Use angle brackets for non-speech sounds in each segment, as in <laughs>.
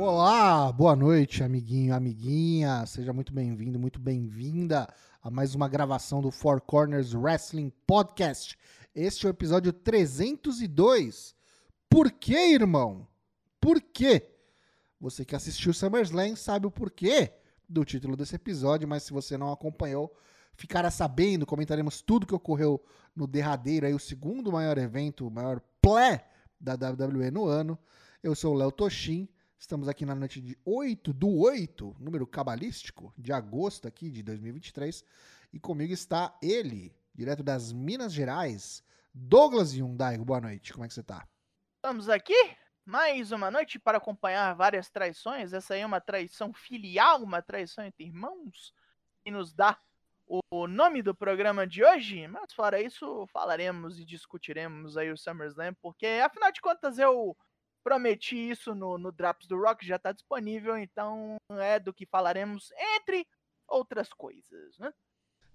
Olá, boa noite, amiguinho, amiguinha. Seja muito bem-vindo, muito bem-vinda a mais uma gravação do Four Corners Wrestling Podcast. Este é o episódio 302. Por que, irmão? Por quê? Você que assistiu SummerSlam sabe o porquê do título desse episódio, mas se você não acompanhou, ficará sabendo, comentaremos tudo que ocorreu no derradeiro, aí, o segundo maior evento, o maior play da WWE no ano. Eu sou o Léo Toshin, estamos aqui na noite de 8 do 8, número cabalístico, de agosto aqui de 2023, e comigo está ele, direto das Minas Gerais, Douglas Hyundai. Boa noite, como é que você tá? Estamos aqui mais uma noite para acompanhar várias traições. Essa aí é uma traição filial, uma traição entre irmãos, que nos dá o nome do programa de hoje. Mas fora isso, falaremos e discutiremos aí o SummerSlam, porque afinal de contas eu prometi isso no, no Drops do Rock, já está disponível, então é do que falaremos, entre outras coisas, né?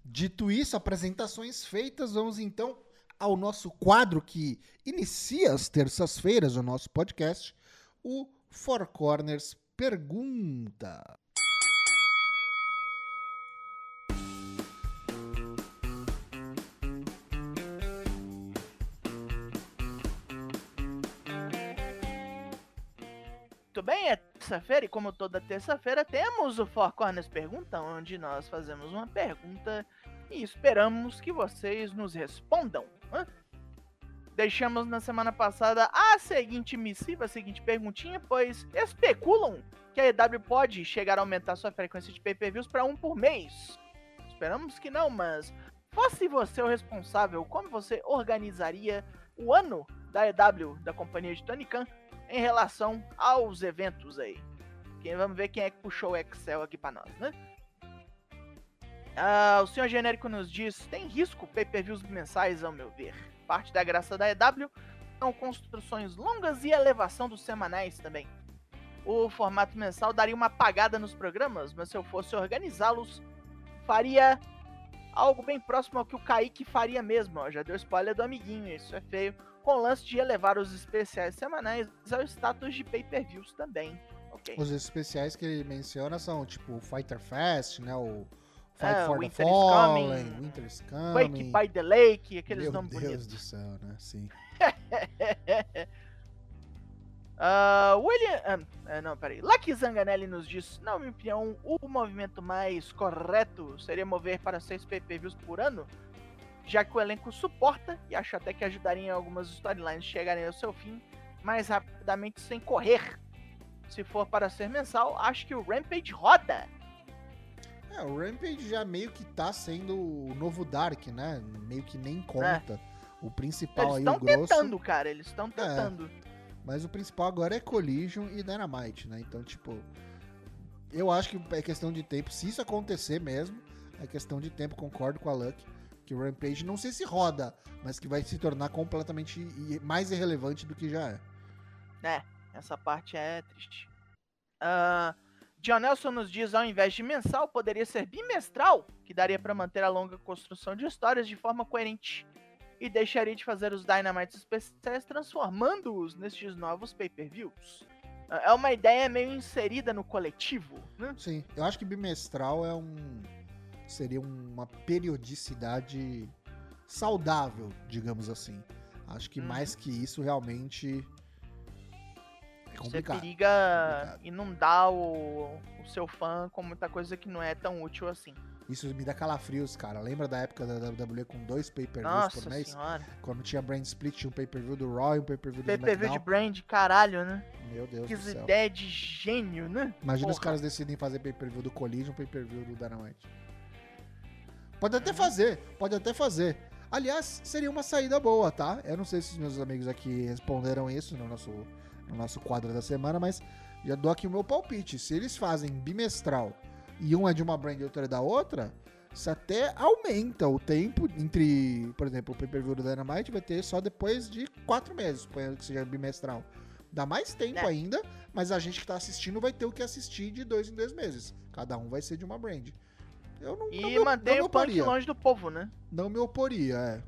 Dito isso, apresentações feitas, vamos então ao nosso quadro que inicia as terças-feiras o nosso podcast, o Four Corners Pergunta. Bem, é terça-feira e como toda terça-feira temos o Four Corners Pergunta, onde nós fazemos uma pergunta e esperamos que vocês nos respondam. Deixamos na semana passada a seguinte missiva, a seguinte perguntinha, pois especulam que a EW pode chegar a aumentar sua frequência de pay-per-views para um por mês. Esperamos que não, mas fosse você o responsável, como você organizaria o ano da EW, da companhia de Tony Khan, em relação aos eventos aí? Vamos ver quem é que puxou o Excel aqui para nós, né? Ah, o senhor genérico nos diz: tem risco pay-per-views mensais, ao meu ver. Parte da graça da EW são construções longas e elevação dos semanais também. O formato mensal daria uma apagada nos programas, mas se eu fosse organizá-los, faria algo bem próximo ao que o Kaique faria mesmo. Ó, já deu spoiler do amiguinho, isso é feio. Com o lance de elevar os especiais semanais ao status de pay-per-views também. Okay. Os especiais que ele menciona são tipo o Fighter Fest, né? O Fight Ah, for Winter the is Fallen, Coming, Winter's Coming. Wake by the Lake, aqueles Meu nomes Deus bonitos. do céu, né? Sim. <laughs> Ah, William. ah, não, peraí. Lucky Zanganelli nos diz: na minha opinião, o movimento mais correto seria mover para seis pay-per-views por ano, já que o elenco suporta e acho até que ajudaria algumas storylines chegarem ao seu fim mais rapidamente sem correr. Se for para ser mensal, acho que o Rampage roda. É, o Rampage já meio que tá sendo o novo Dark, né? Meio que nem conta. O principal Eles aí, estão o grosso. tentando, cara. Eles estão tentando. Mas o principal agora é Collision e Dynamite, né? Então, tipo, eu acho que é questão de tempo. Se isso acontecer mesmo, é questão de tempo, concordo com a Luck. Que o Rampage não sei se roda, mas que vai se tornar completamente mais irrelevante do que já é. É, essa parte é triste. Ah, John Nelson nos diz, ao invés de mensal, poderia ser bimestral, que daria para manter a longa construção de histórias de forma coerente. E deixaria de fazer os Dynamites especiais, transformando-os nestes novos pay-per-views. Ah, É uma ideia meio inserida no coletivo, né? Sim, eu acho que bimestral é um. Seria uma periodicidade saudável, digamos assim. Acho que Uhum. mais que isso realmente. É Você complicado. periga complicado. inundar o, o seu fã com muita coisa que não é tão útil assim. Isso me dá calafrios, cara. Lembra da época da WWE com dois pay-per-views por mês? senhora. Quando tinha Brand Split, tinha um pay-per-view do Raw e um pay-per-view do PPV de SmackDown. brand, caralho, né? Meu Deus Que do céu. ideia de gênio, né? Imagina os Porra. caras decidem fazer pay-per-view do Collision, pay-per-view do Dynamite. Pode até fazer, pode até fazer. Aliás, seria uma saída boa, tá? Eu não sei se os meus amigos aqui responderam isso no nosso, no nosso quadro da semana, mas já dou aqui o meu palpite. Se eles fazem bimestral e um é de uma brand e outro é da outra, isso até aumenta o tempo entre, por exemplo, o pay-per-view do Dynamite vai ter só depois de quatro meses, suponhando que seja bimestral. Dá mais tempo É. ainda, mas a gente que tá assistindo vai ter o que assistir de dois em dois meses. Cada um vai ser de uma brand. Eu não, não E me- mantém não o punk longe do povo, né? Não me oporia, é.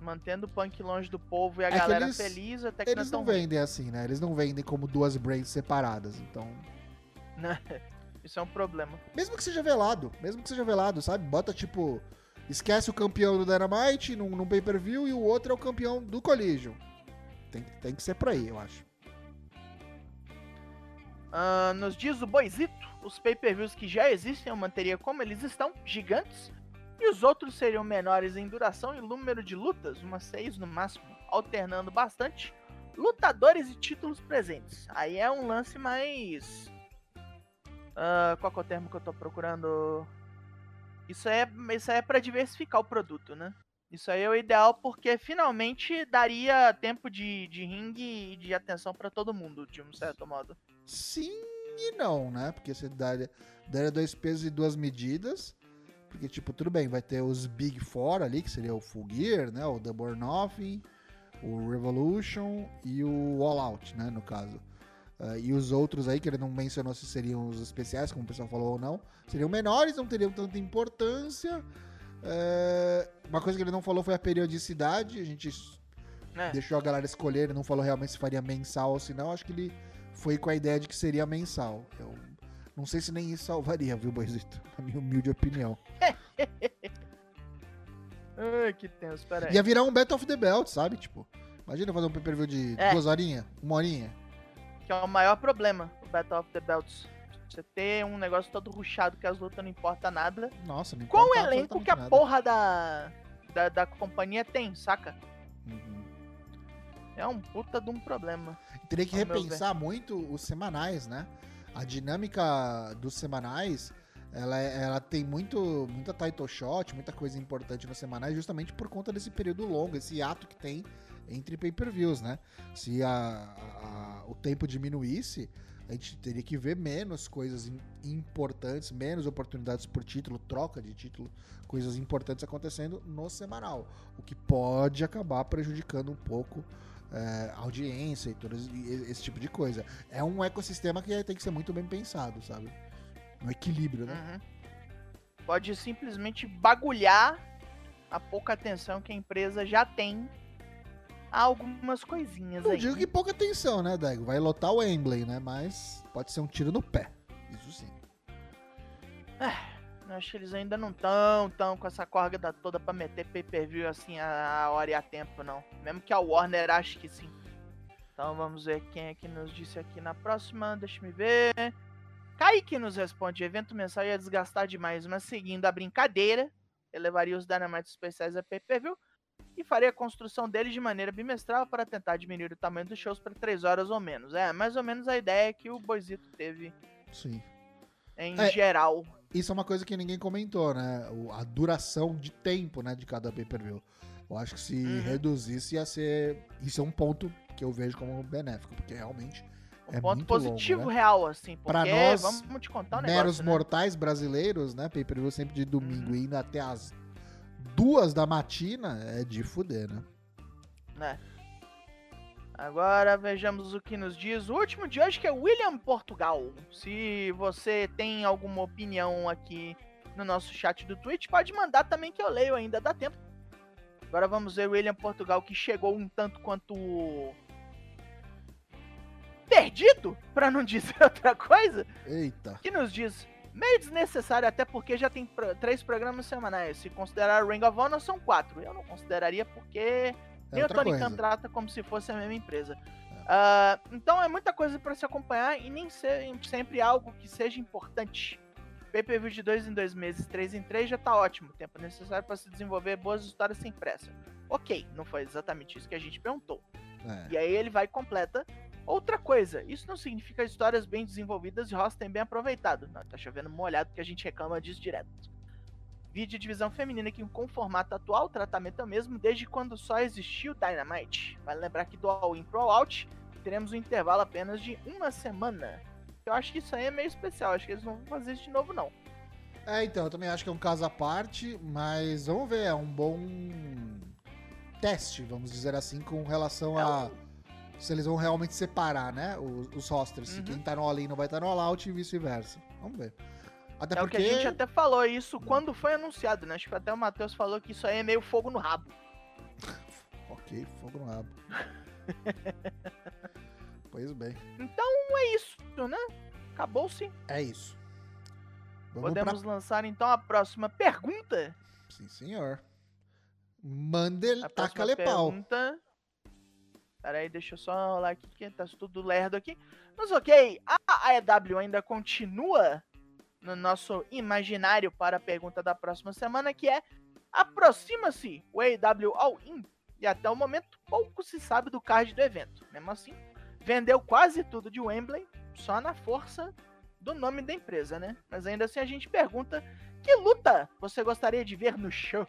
Mantendo o punk longe do povo e a É galera eles- feliz, até que Eles não, não vendem assim, né? Eles não vendem como duas brands separadas. Então, <laughs> Isso é um problema. mesmo que seja velado, mesmo que seja velado, sabe? Bota tipo, esquece o campeão do Dynamite num, num pay-per-view e o outro é o campeão do Collision. Tem, tem que ser por aí, eu acho. Ah, nos dias do Boizito, os pay-per-views que já existem eu manteria como eles estão, gigantes, e os outros seriam menores em duração e número de lutas, umas seis no máximo, alternando bastante lutadores e títulos presentes. Aí é um lance mais. Ah, qual é o termo que eu tô procurando? Isso é, isso é pra diversificar o produto, né? Isso aí é o ideal porque finalmente daria tempo de, de ringue e de atenção pra todo mundo, de um certo modo. Sim e não, né? Porque você daria, daria dois pesos e duas medidas. Porque, tipo, tudo bem, vai ter os Big Four ali, que seria o Full Gear, né? O Double Nothing, o Revolution e o All Out, né? No caso. Ah, e os outros aí, que ele não mencionou se seriam os especiais, como o pessoal falou ou não, seriam menores, não teriam tanta importância. É, uma coisa que ele não falou foi a periodicidade. A gente né? deixou a galera escolher, ele não falou realmente se faria mensal ou se não. Acho que ele foi com a ideia de que seria mensal. Eu não sei se nem isso salvaria, viu, Boizito? Na minha humilde opinião. <laughs> Ai, que tenso, pera aí. Ia virar um Battle of the Belt, sabe? Tipo, imagina fazer um pay-per-view de É. duas horinhas, uma horinha. Que é o maior problema do Battle of the Belts. Você ter um negócio todo ruchado que as lutas não importa nada. Nossa, não Qual o importa elenco que a nada. porra da, da, da companhia tem, saca? Uhum. É um puta de um problema. Teria que repensar muito os semanais, né? A dinâmica dos semanais, ela, ela tem muito, muita title shot, muita coisa importante nos semanais, justamente por conta desse período longo, esse ato que tem entre pay-per-views, né? Se a- a- o tempo diminuísse, a gente teria que ver menos coisas im- importantes, menos oportunidades por título, troca de título, coisas importantes acontecendo no semanal, o que pode acabar prejudicando um pouco é, audiência e todo esse, tipo de coisa. É um ecossistema que tem que ser muito bem pensado, sabe? Um equilíbrio, né? Uhum. Pode simplesmente bagulhar a pouca atenção que a empresa já tem a algumas coisinhas Não aí. digo que pouca atenção, né, Dego? Vai lotar o Wembley, né? Mas pode ser um tiro no pé. Isso sim. Eu acho que eles ainda não tão, tão com essa corda toda pra meter pay-per-view assim a, hora e a tempo, não. Mesmo que a Warner ache que sim. Então vamos ver quem é que nos disse aqui na próxima, deixa me ver. Kaique nos responde, evento mensal ia desgastar demais, mas seguindo a brincadeira, elevaria os Dynamite especiais a pay-per-view e faria a construção deles de maneira bimestral para tentar diminuir o tamanho dos shows para 3 horas ou menos. É, mais ou menos a ideia que o Boizito teve Sim. em É. geral. Isso é uma coisa que ninguém comentou, né? A duração de tempo, né, de cada pay-per-view. Eu acho que se Uhum. reduzisse ia ser. Isso é um ponto que eu vejo como benéfico, porque realmente Um é ponto muito positivo longo, né? real, assim, porque Pra nós, vamos te contar um meros negócio, né? mortais brasileiros, né? Pay-per-view sempre de domingo Uhum. indo até as duas da matina é de fuder, né? né? Agora vejamos o que nos diz o último de hoje, que é William Portugal. Se você tem alguma opinião aqui no nosso chat do Twitch, pode mandar também que eu leio ainda, dá tempo. Agora vamos ver o William Portugal que chegou um tanto quanto perdido, pra não <laughs> dizer outra coisa. Eita. que nos diz meio desnecessário, até porque já tem três programas semanais. Se considerar o Ring of Honor, são quatro. Eu não consideraria porque É nem o Tony coisa. Khan trata como se fosse a mesma empresa. Ah, então é muita coisa para se acompanhar e nem sempre algo que seja importante. PPV de dois em dois meses, três em três já tá ótimo. Tempo necessário para se desenvolver boas histórias sem pressa. Ok, não foi exatamente isso que a gente perguntou. É. E aí ele vai e completa. Outra coisa, isso não significa histórias bem desenvolvidas e roster bem aproveitado. Não, tá chovendo molhado que a gente reclama disso direto. Vídeo divisão feminina que com o formato atual, o tratamento é o mesmo desde quando só existiu Dynamite. Vale lembrar que do All In pro All Out teremos um intervalo apenas de uma semana. Eu acho que isso aí é meio especial, acho que eles não vão fazer isso de novo não. É, então, eu também acho que é um caso à parte, mas vamos ver, é um bom teste, vamos dizer assim, com relação É a se eles vão realmente separar, né, os, os rosters, se Uhum. quem tá no all-in não vai estar no all-out e vice-versa. Vamos ver. Até é porque... o que a gente até falou isso quando foi anunciado, né? Acho que até o Matheus falou que isso aí é meio fogo no rabo. <laughs> Ok, fogo no rabo. <laughs> pois bem. Então é isso, né? Acabou-se. É isso. Vamos Podemos lançar então a próxima pergunta. pra... Sim, senhor. Mande A taca-lhe próxima pau. pergunta. Pera aí, deixa eu só rolar aqui, que tá tudo lerdo aqui. Mas ok, a AEW ainda continua no nosso imaginário para a pergunta da próxima semana, que é aproxima-se o AEW All-In e até o momento pouco se sabe do card do evento. Mesmo assim, vendeu quase tudo de Wembley só na força do nome da empresa, né? Mas ainda assim a gente pergunta que luta você gostaria de ver no show?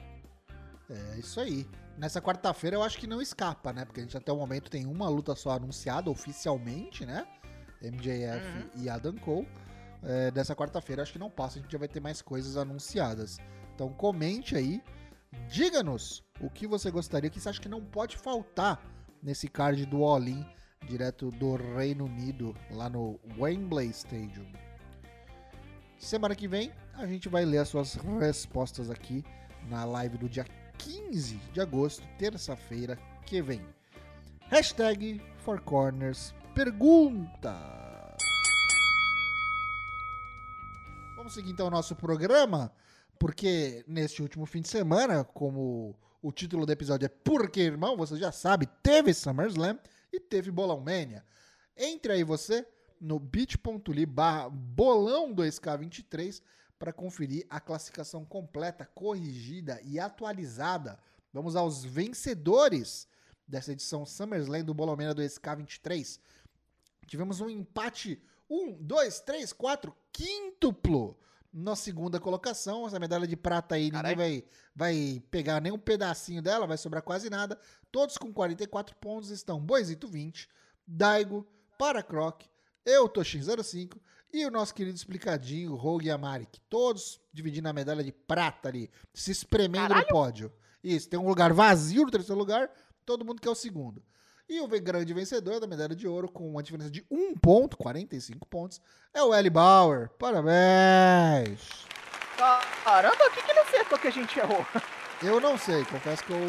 É isso aí. Nessa quarta-feira eu acho que não escapa, né? Porque a gente até o momento tem uma luta só anunciada oficialmente, né? MJF Uhum. e Adam Cole. É, dessa quarta-feira acho que não passa, a gente já vai ter mais coisas anunciadas. Então comente aí, diga-nos o que você gostaria, o que você acha que não pode faltar nesse card do All-In, direto do Reino Unido, lá no Wembley Stadium. Semana que vem a gente vai ler as suas respostas aqui na live do dia 15 de agosto, terça-feira que vem. Hashtag Four Corners Pergunta. Vamos seguir então o nosso programa, porque neste último fim de semana, como o título do episódio é Porque Irmão, você já sabe, teve SummerSlam e teve Bolão Mania. Entre aí você no bit.ly barra bolão 2K23 para conferir a classificação completa, corrigida e atualizada. Vamos aos vencedores dessa edição SummerSlam do Bolão Mania 2K23. Tivemos um empate 1, 2, 3, 4, quíntuplo na segunda colocação. Essa medalha de prata aí, ninguém vai, vai pegar nem um pedacinho dela, vai sobrar quase nada. Todos com 44 pontos estão Boisito 20, Daigo, Paracroc, eu, Toshin05 e o nosso querido explicadinho, Rogue Amarik. Todos dividindo a medalha de prata ali, se espremendo Caralho. no pódio. Isso, tem um lugar vazio no terceiro lugar, todo mundo quer o segundo. E o grande vencedor da medalha de ouro, com uma diferença de 1 ponto, 45 pontos, é o Eli Bauer. Parabéns! Caramba, o que, que ele acertou que a gente errou? Eu não sei, confesso que eu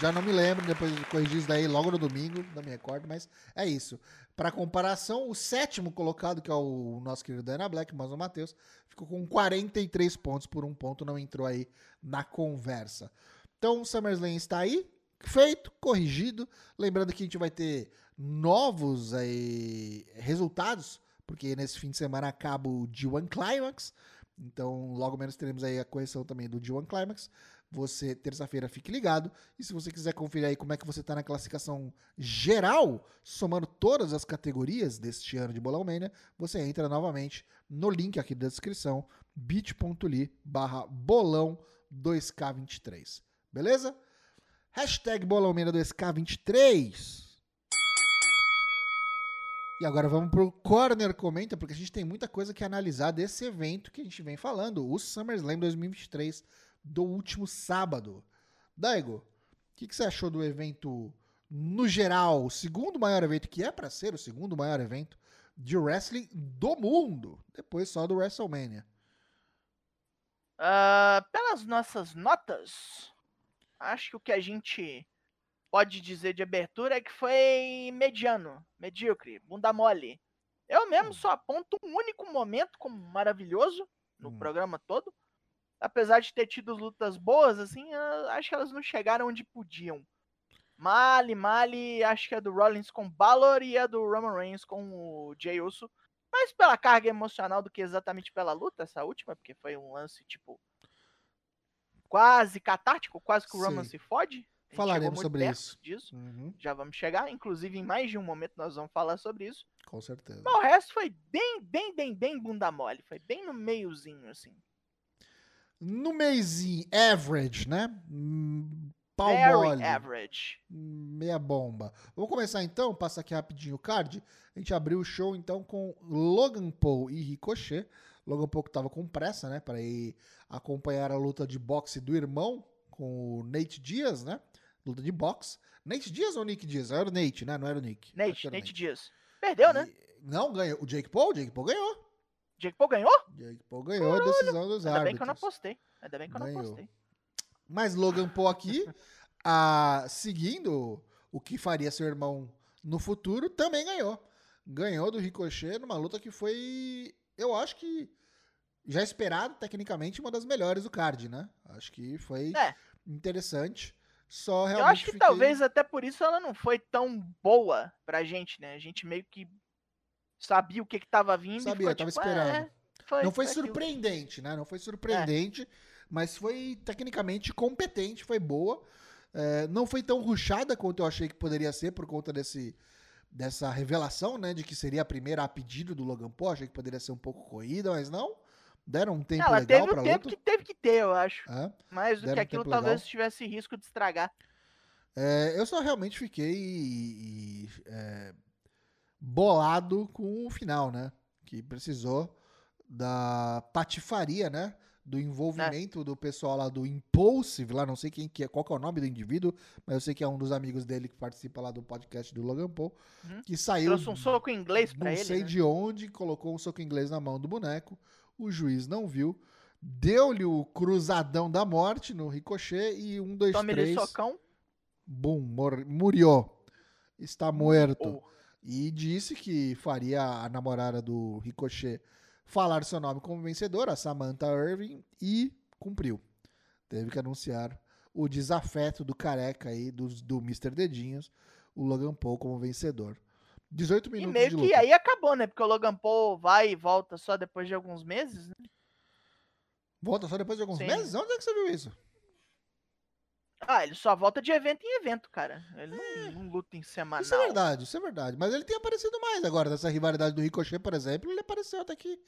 já não me lembro, depois de corrigir isso daí logo no domingo, não me recordo, mas é isso. Para comparação, o sétimo colocado, que é o nosso querido Dana Black, mas o Matheus, ficou com 43 pontos por um ponto, não entrou aí na conversa. Então, o SummerSlam está aí, feito, corrigido. Lembrando que a gente vai ter novos aí, resultados, porque nesse fim de semana acaba o G1 Climax, então logo menos teremos aí a correção também do G1 Climax. Você, terça-feira, fique ligado. E se você quiser conferir aí como é que você está na classificação geral, somando todas as categorias deste ano de Bolão Mania, você entra novamente no link aqui da descrição, bit.ly barra bolão 2K23. Beleza? Hashtag Bolão Mania 2K23. E agora vamos pro Corner Comenta, porque a gente tem muita coisa que analisar desse evento que a gente vem falando, o SummerSlam 2023 do último sábado. Daigo, o que, que você achou do evento no geral, o segundo maior evento, que é para ser o segundo maior evento de wrestling do mundo, depois só do WrestleMania? Ah, pelas nossas notas, acho que o que a gente pode dizer de abertura é que foi mediano, medíocre, bunda mole. Eu mesmo só aponto um único momento como maravilhoso no Hum. programa todo. Apesar de ter tido lutas boas, assim, acho que elas não chegaram onde podiam. Mali, Mali, acho que é do Rollins com Balor e é do Roman Reigns com o Jey Uso. Mais pela carga emocional do que exatamente pela luta, essa última, porque foi um lance, tipo, quase catártico, quase que o Roman Sim. se fode. Falaremos sobre isso. disso. Uhum, Já vamos chegar, inclusive em mais de um momento nós vamos falar sobre isso. com certeza. Mas o resto foi bem, bem, bem, bem bunda mole. Foi bem no meiozinho, assim. No mêsinho, average, né? Hum, Pau Very mole. average. Meia bomba. Vamos começar então, passa aqui rapidinho o card. A gente abriu o show então com Logan Paul e Ricochet. Logan Paul que tava com pressa, né, para ir acompanhar a luta de boxe do irmão com o Nate Diaz, né? Luta de boxe. Nate Diaz ou Nick Diaz? Era o Nate, né? Não era o Nick. Nate, o Nate Diaz. Perdeu, né? E- Não, ganhou. O Jake Paul? O Jake Paul ganhou. Jake Paul ganhou? Jake Paul ganhou a decisão dos Ainda bem que eu não árbitros. apostei. Ainda bem que eu não Ganhou. apostei. Mas Logan Paul aqui, <laughs> ah, seguindo o que faria seu irmão no futuro, também ganhou. Ganhou do Ricochet numa luta que foi, eu acho que já esperado, tecnicamente, uma das melhores do card, né? Acho que foi É. interessante. Só realmente Eu acho que fiquei- talvez até por isso ela não foi tão boa pra gente, né? A gente meio que sabia o que que tava vindo Sabia, e foi tava tipo, esperando. é, foi, não foi aquilo. surpreendente, né? Não foi É. surpreendente, mas foi tecnicamente competente, foi boa. É, não foi tão ruchada quanto eu achei que poderia ser por conta desse, dessa revelação, né? De que seria a primeira a pedido do Logan Paul. Achei que poderia ser um pouco corrida, mas não. Deram um tempo Ela legal pra o tempo luta. que teve que ter, eu acho. É. Mais do que um aquilo talvez legal. tivesse risco de estragar. É, eu só realmente fiquei é, bolado com o final, né? Que precisou da patifaria, né? Do envolvimento do pessoal lá do Impulsive, lá não sei quem que é, qual que é o nome do indivíduo, mas eu sei que é um dos amigos dele que participa lá do podcast do Logan Paul, Uhum. que saiu Trouxe um soco em inglês pra não ele. sei né? de onde, colocou um soco inglês na mão do boneco. O juiz não viu. Deu-lhe o cruzadão da morte no ricochet e um, dois, Tome-lhe três. socão. Bum, murió. Está muerto. ou- E disse que faria a namorada do Ricochet falar seu nome como vencedora, a Samantha Irving, e cumpriu. Teve que anunciar o desafeto do careca aí, do, do Mr. Dedinhos, o Logan Paul como vencedor. 18 E minutos meio de que luta. aí acabou, né? Porque o Logan Paul vai e volta só depois de alguns meses, né? Volta só depois de alguns Sim. meses? Onde é que você viu isso? Ah, ele só volta de evento em evento, cara. Ele não, não luta em semanal. Isso é verdade, isso é verdade. Mas ele tem aparecido mais agora, nessa rivalidade do Ricochet, por exemplo. Ele apareceu até que,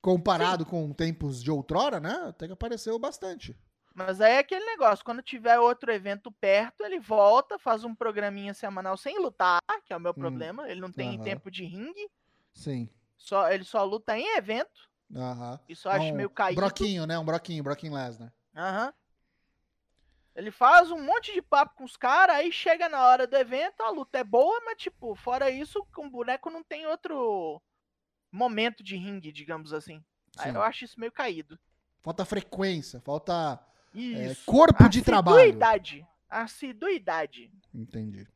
comparado com tempos de outrora, né? Até que apareceu bastante. Mas aí é aquele negócio, quando tiver outro evento perto, ele volta, faz um programinha semanal sem lutar, que é o meu problema. Ele não tem Hum. aham. tempo de ringue, Sim. só, ele só luta em evento. Aham. Isso eu acho um meio caído. Broquinho, né? Um broquinho, Broquinho Lesnar. Aham. Ele faz um monte de papo com os caras, aí chega na hora do evento, a luta é boa, mas tipo, fora isso, com o boneco não tem outro momento de ringue, digamos assim. Aí Sim. eu acho isso meio caído. Falta frequência, falta é, corpo de trabalho. Assiduidade. Assiduidade. Entendi.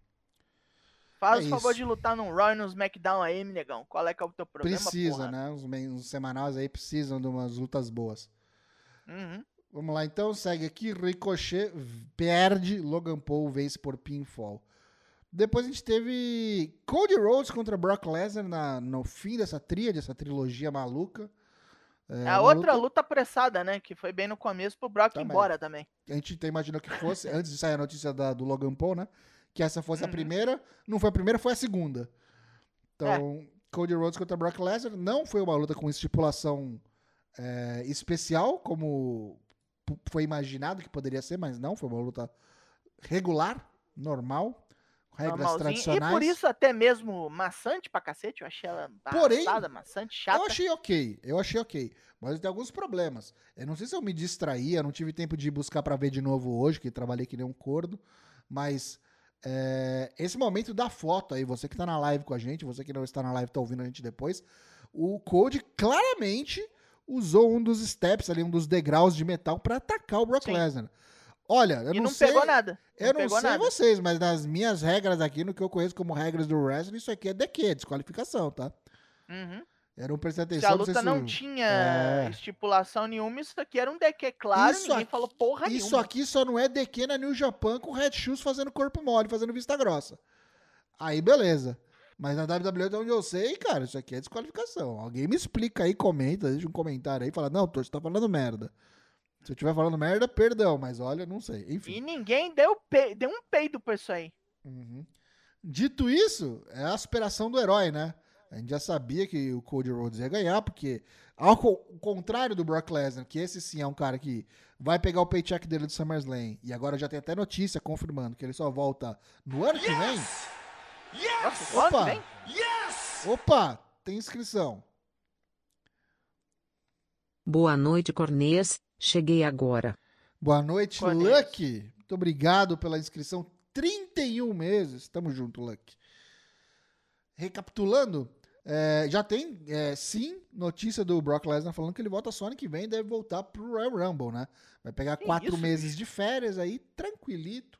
Faz É o favor isso. de lutar num Raw e no SmackDown aí, negão. Qual é que é o teu problema, Precisa, porra? né? Os, os semanais aí precisam de umas lutas boas. Uhum. Vamos lá, então, segue aqui. Ricochet perde, Logan Paul vence por pinfall. Depois a gente teve Cody Rhodes contra Brock Lesnar na- no fim dessa tríade, essa trilogia maluca. É, a outra luta- luta apressada, né? Que foi bem no começo pro Brock ir Também. embora também. a gente até imaginou que fosse, <laughs> antes de sair a notícia da- do Logan Paul, né? Que essa fosse a Uhum. primeira. Não foi a primeira, foi a segunda. É. Então, Cody Rhodes contra Brock Lesnar não foi uma luta com estipulação é, especial, como foi imaginado que poderia ser, mas não, foi uma luta regular, normal, regras tradicionais. E por isso até mesmo maçante pra cacete. Eu achei ela Porém, maçante, chata. Eu achei ok, eu achei ok. Mas tem alguns problemas. Eu não sei se eu me distraí, eu não tive tempo de buscar pra ver de novo hoje, que trabalhei que nem um corno. Mas é, esse momento da foto aí, você que tá na live com a gente, você que não está na live tá ouvindo a gente depois, o Code claramente usou um dos steps ali, um dos degraus de metal pra atacar o Brock. Lesnar. Olha, eu e não, não, sei, pegou nada. eu não pegou sei nada. vocês, mas nas minhas regras aqui, no que eu conheço como regras do wrestling, isso aqui é DQ, desqualificação, tá? Uhum. Eu não prestei Se atenção. a não luta não o- tinha É. estipulação nenhuma, isso aqui era um DQ claro, Isso ninguém aqui- falou porra Isso nenhuma. aqui só não é DQ na New Japan com Red Shoes fazendo corpo mole, fazendo vista grossa. Aí, beleza. Mas na WWE, de onde eu sei, cara, isso aqui é desqualificação. Alguém me explica aí, comenta, deixa um comentário aí, fala, não, Tô, você tá falando merda. Se eu estiver falando merda, perdão, mas olha, não sei. Enfim. E ninguém deu, pe- deu um peido pra isso aí. Uhum. Dito isso, é a superação do herói, né? A gente já sabia que o Cody Rhodes ia ganhar, porque, ao co- contrário do Brock Lesnar, que esse sim é um cara que vai pegar o paycheck dele do SummerSlam, e agora já tem até notícia confirmando que ele só volta no ano que vem. Ano Opa! vem? Opa, tem inscrição. Boa noite, Cornês. Cheguei agora. Boa noite, Cornelius. Lucky. Muito obrigado pela inscrição. 31 meses. Tamo junto, Lucky. Recapitulando, é, já tem, é, sim, notícia do Brock Lesnar falando que ele volta só ano que vem e deve voltar pro Royal Rumble, né? Vai pegar Que quatro isso, meses de férias aí, tranquilito,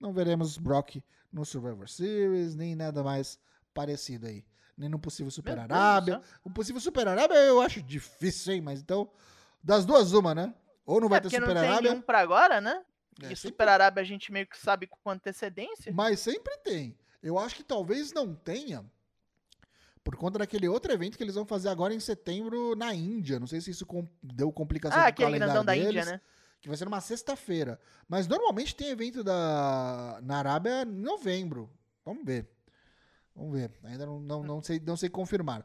não veremos Brock no Survivor Series, nem nada mais parecido aí. Nem no possível Super Deus Arábia. O possível Super Arábia eu acho difícil, hein? Mas então, das duas, uma, né? Ou não vai É ter porque não Super tem Arábia. nenhum pra agora, né? É, e sempre- Super Arábia a gente meio que sabe com antecedência. Mas sempre tem. Eu acho que talvez não tenha. Por conta daquele outro evento que eles vão fazer agora em setembro na Índia. Não sei se isso deu complicação Ah, no aquele calendário grandão da Índia, né? Que vai ser numa sexta-feira. Mas normalmente tem evento da, na Arábia em novembro. Vamos ver. Vamos ver. Ainda não, não, não, sei, não sei confirmar.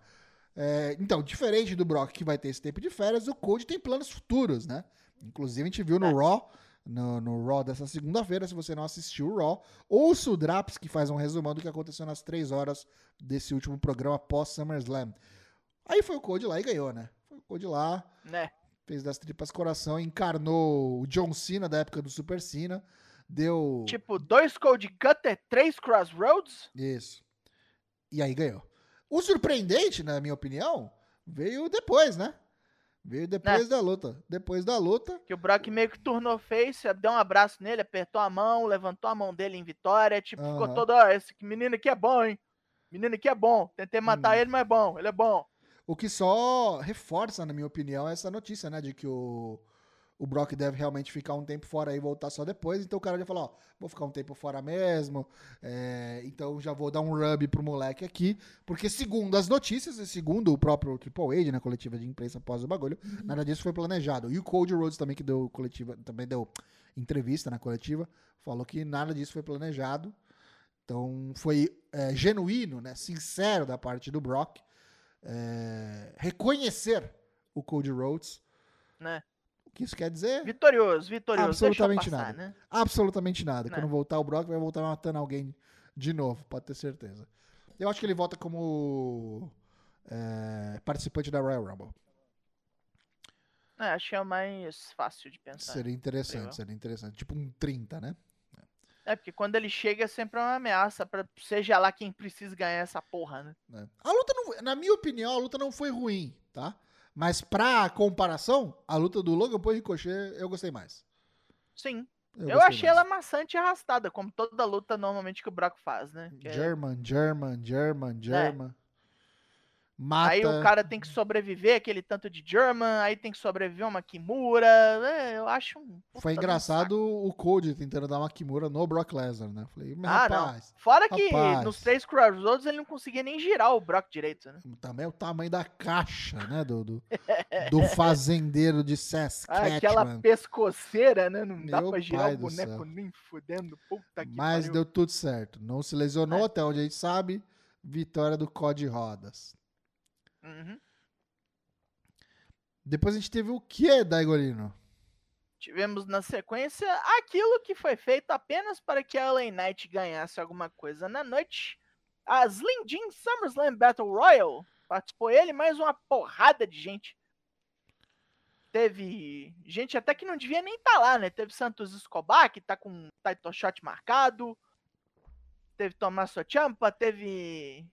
É, então, diferente do Brock que vai ter esse tempo de férias, o Code tem planos futuros, né? Inclusive, a gente viu no É. Raw, no, no Raw dessa segunda-feira, se você não assistiu o Raw, ouça o Draps, que faz um resumão do que aconteceu nas três horas desse último programa pós SummerSlam. Aí foi o Code lá e ganhou, né? Foi o Code lá, Né? Fez das tripas coração, encarnou o John Cena da época do Super Cena, deu... Tipo, dois Code Cutter, três Crossroads. Isso. E aí ganhou. O surpreendente, na minha opinião, veio depois, né? Veio depois da luta. Depois da luta, Que o Brock meio que turnou face, deu um abraço nele, apertou a mão, levantou a mão dele em vitória. Tipo, ficou todo, ó, esse menino aqui é bom, hein? Menino aqui é bom. Tentei matar Hum. ele, mas é bom. Ele é bom. O que só reforça, na minha opinião, essa notícia, né? De que o, o Brock deve realmente ficar um tempo fora e voltar só depois. Então o cara já falou, ó, vou ficar um tempo fora mesmo. é, então já vou dar um rub pro moleque aqui. Porque segundo as notícias, e segundo o próprio Triple H, na coletiva de imprensa após o bagulho, nada disso foi planejado. E o Cody Rhodes também, que deu coletiva, também deu entrevista na coletiva, falou que nada disso foi planejado. Então foi é, genuíno, né, sincero da parte do Brock é, reconhecer o Cody Rhodes. Né? O que isso quer dizer? Vitorioso, vitorioso. Absolutamente passar, nada. né? Absolutamente nada. Né. Quando voltar o Brock, vai voltar matando alguém de novo, pode ter certeza. Eu acho que ele volta como é, participante da Royal Rumble. É, acho que é o mais fácil de pensar. Seria interessante, Legal. seria interessante. Tipo um 30, né? É, porque quando ele chega é sempre uma ameaça pra seja lá quem precisa ganhar essa porra, né? né? A luta, não, na minha opinião, a luta não foi ruim, tá? Mas pra comparação, a luta do Logan Paul e Ricochet, eu gostei mais. Sim. Eu, Eu, achei mais. ela maçante e arrastada, como toda luta normalmente que o Brock faz, né? Que é- German, German, German, German. Mata. Aí o cara tem que sobreviver, aquele tanto de German, aí tem que sobreviver uma Kimura. É, eu acho um. Foi engraçado o Cody tentando dar uma Kimura no Brock Lesnar, né? Falei, mas Ah, não. rapaz, Fora que Rapaz. nos três Crossroads ele não conseguia nem girar o Brock direito, né? também é o tamanho da caixa, né? Do, do, <laughs> do fazendeiro de Ah, Saskatchewan. aquela pescoceira, né? Não dá Meu pra girar o boneco nem fudendo. Puta que Mas pariu. deu tudo certo. Não se lesionou, É. até onde a gente sabe. Vitória do Cody Rodas. Uhum. Depois a gente teve o que, Daigorino? Tivemos na sequência aquilo que foi feito apenas para que a LA Knight ganhasse alguma coisa na noite. A Slim Jim SummerSlam Battle Royal. Participou ele, mais uma porrada de gente. Teve gente até que não devia nem estar lá, né? Teve Santos Escobar, que tá com um title shot marcado. Teve Tommaso Ciampa, teve...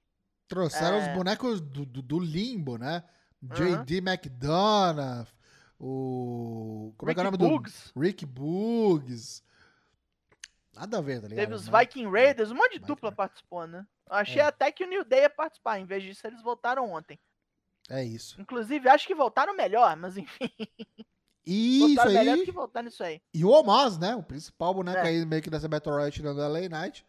Trouxeram os É. bonecos do, do, do limbo, né? Aham. JD McDonough, o. Como é que é o nome Boogs. do. Rick Boogs. Nada a ver, tá ligado? Teve os Viking Raiders, um monte de Viking dupla Raiders. participou, né? Eu achei É. até que o New Day ia participar, em vez disso eles voltaram ontem. É isso. Inclusive, acho que voltaram melhor, mas enfim, <laughs> isso voltaram melhor aí. que voltar nisso aí. E o Omos, né? O principal boneco É. aí meio que dessa Battle Royale tirando a LA Knight.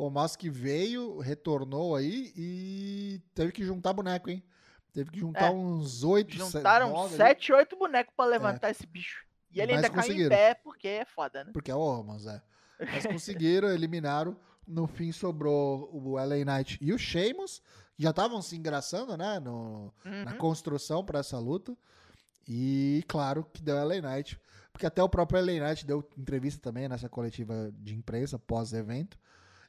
O que veio, retornou aí e teve que juntar boneco, hein? Teve que juntar É. uns oito, Juntaram sete, oito bonecos pra levantar esse bicho. E ele Mas ainda caiu em pé, porque é foda, né? Porque é o Omos, é. Mas conseguiram, <laughs> eliminaram. No fim sobrou o LA Knight e o Sheamus, que já estavam se engraçando, né? No, na Uhum. construção para essa luta. E claro que deu LA Knight. Porque até o próprio LA Knight deu entrevista também nessa coletiva de imprensa pós-evento.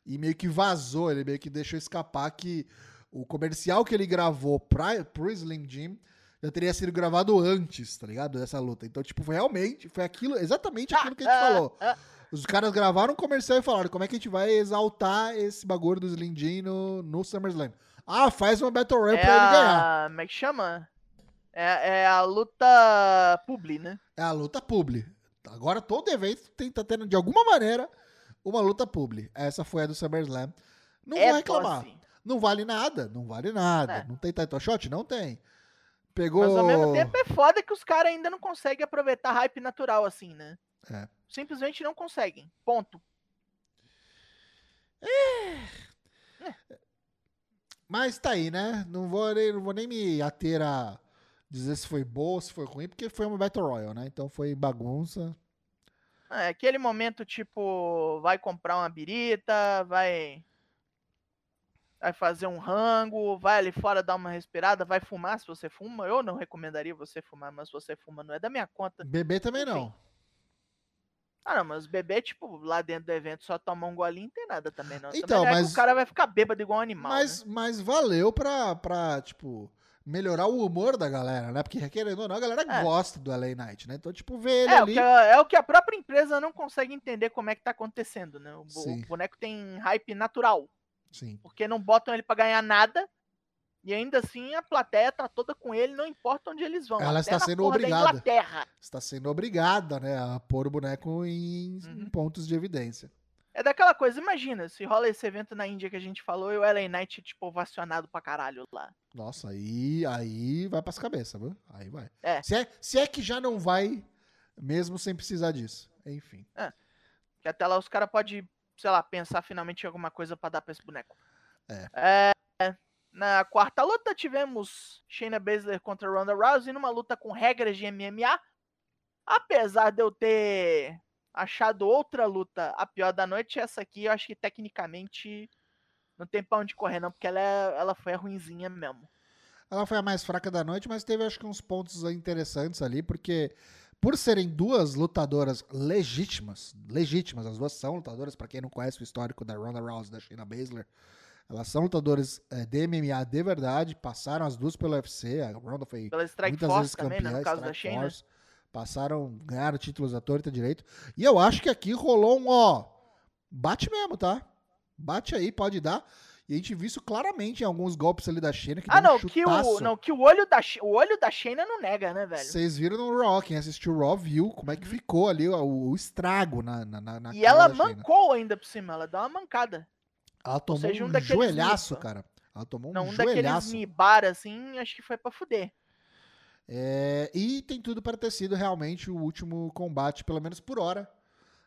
E meio que vazou, ele meio que deixou escapar que o comercial que ele gravou pra, pro Slim Jim já teria sido gravado antes, tá ligado? Dessa luta. Então, tipo, foi realmente, foi aquilo, exatamente aquilo que a gente falou. Ah, Os caras gravaram um comercial e falaram como é que a gente vai exaltar esse bagulho do Slim Jim no, no SummerSlam. Ah, faz uma Battle Royale É pra ele ganhar. a... Como é que chama? É, é a luta publi, né? É a luta publi. Agora todo evento tem, tá tendo, de alguma maneira, uma luta publi. Essa foi a do SummerSlam. Não é vou reclamar. tosse. Não vale nada, não vale nada. É. Não tem title shot? Não tem. Pegou. Mas ao mesmo tempo é foda que os caras ainda não conseguem aproveitar hype natural assim, né? É. Simplesmente não conseguem. Ponto. Mas tá aí, né? Não vou, nem- não vou nem me ater a dizer se foi bom ou se foi ruim, porque foi uma Battle Royale, né? Então foi bagunça. É, aquele momento, tipo, vai comprar uma birita, vai. Vai fazer um rango, vai ali fora dar uma respirada, vai fumar se você fuma. Eu não recomendaria você fumar, mas se você fuma não é da minha conta. Bebê também Enfim. não. Ah, não, mas beber, tipo, lá dentro do evento só tomar um golinho não tem nada também, não. Também Então, é que mas- o cara vai ficar bêbado igual um animal. Mas, né? mas valeu pra, pra, tipo, melhorar o humor da galera, né? Porque, querendo ou não, a galera É. gosta do LA Knight, né? Então, tipo, ver ele É o, ali... que a, é o que a própria empresa não consegue entender como é que tá acontecendo, né? O, Sim. o boneco tem hype natural. Sim. porque não botam ele pra ganhar nada. E ainda assim a plateia tá toda com ele, não importa onde eles vão. Ela está sendo obrigada. Está sendo obrigada, né? A pôr o boneco em, em Uhum. pontos de evidência. É daquela coisa, imagina, se rola esse evento na Índia que a gente falou e o LA Knight, tipo, ovacionado pra caralho lá. Nossa, aí, aí vai pras cabeças, viu? Aí vai. É. Se, é. se é que já não vai, mesmo sem precisar disso. Enfim. Que até lá os caras podem, sei lá, pensar finalmente em alguma coisa pra dar pra esse boneco. É. É, na quarta luta tivemos Shayna Baszler contra Ronda Rousey numa luta com regras de MMA. Apesar de eu ter achado outra luta a pior da noite, essa aqui eu acho que tecnicamente não tem pra onde correr não, porque ela, é- ela foi a ruinzinha mesmo. Ela foi a mais fraca da noite, mas teve acho que uns pontos interessantes ali, porque por serem duas lutadoras legítimas, legítimas, as duas são lutadoras, pra quem não conhece o histórico da Ronda Rousey e da Shayna Baszler, elas são lutadoras eh, de MMA de verdade, passaram as duas pelo UFC, a Ronda foi muitas Force vezes também, né, campeã, no caso da Strike Shayna. Force, passaram, ganharam títulos à torta direito, e eu acho que aqui rolou um, ó, bate mesmo, tá? Bate aí, pode dar. E a gente viu isso claramente em alguns golpes ali da Shayna, que Ah, deu um não, que o, não, que o olho da o olho da Shayna não nega, né, velho? Vocês viram no Raw, quem assistiu o Raw viu como é que Uhum. ficou ali o, o estrago na, na, na E ela mancou ainda por cima, ela deu uma mancada. Ela tomou seja, um um, daqueles joelhaço, cara. Ela tomou um Não, um daqueles joelhaço. nibar assim, acho que foi pra fuder. É, e tem tudo para ter sido realmente o último combate, pelo menos por hora,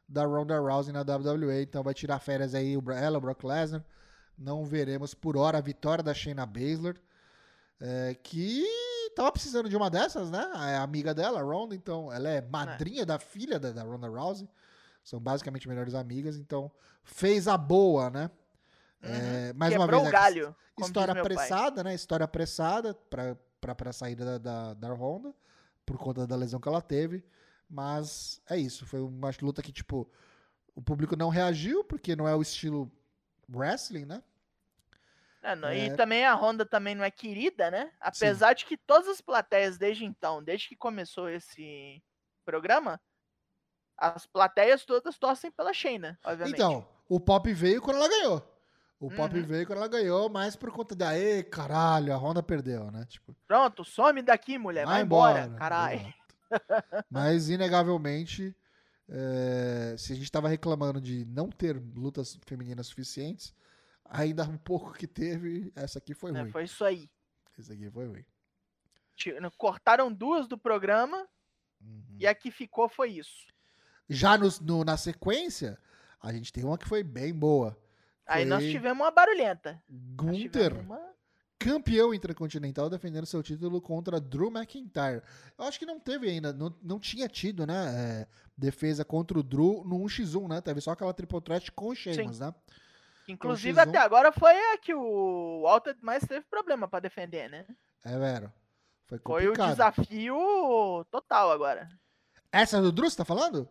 da Ronda Rousey na WWE. Então vai tirar férias aí ela, o Brock Lesnar. Não veremos por hora a vitória da Shayna Baszler, é, que tava precisando de uma dessas, né? É amiga dela, a Ronda, então ela é madrinha da filha da, da Ronda Rousey. São basicamente melhores amigas, então fez a boa, né? É, mais uma Uhum. Quebrou vez, o galho. História apressada, né? História apressada pra, pra, pra saída da, da, da Honda, por conta da lesão que ela teve. Mas é isso. Foi uma luta que, tipo, o público não reagiu, porque não é o estilo wrestling, né? É, não, É. E também a Honda também não é querida, né? Apesar de que todas as plateias desde então, desde que começou esse programa, as plateias todas torcem pela Shayna, obviamente. Então, o Pop veio quando ela ganhou. O Pop Uhum. veio quando ela ganhou, mas por conta da, ei, caralho, a Honda perdeu, né? Tipo, Pronto, some daqui, mulher, vai, embora, caralho. exato. Mas, inegavelmente, é, se a gente tava reclamando de não ter lutas femininas suficientes, ainda um pouco que teve, essa aqui foi É, ruim. foi isso aí. Essa aqui foi ruim. Cortaram duas do programa Uhum. e a que ficou foi isso. Já nos- no- na sequência, a gente tem uma que foi bem boa. Aí nós tivemos uma barulhenta. Tivemos uma- campeão intercontinental, defendendo seu título contra Drew McIntyre. Eu acho que não teve ainda, não, não tinha tido, né? é, defesa contra o Drew no 1x1, né? Teve só aquela triple threat com o Sheamus, né? Inclusive, X1. até agora foi a que o Walter mais teve problema pra defender, né? É, velho. Foi Foi o complicado. desafio total agora. Essa do Drew, você tá falando?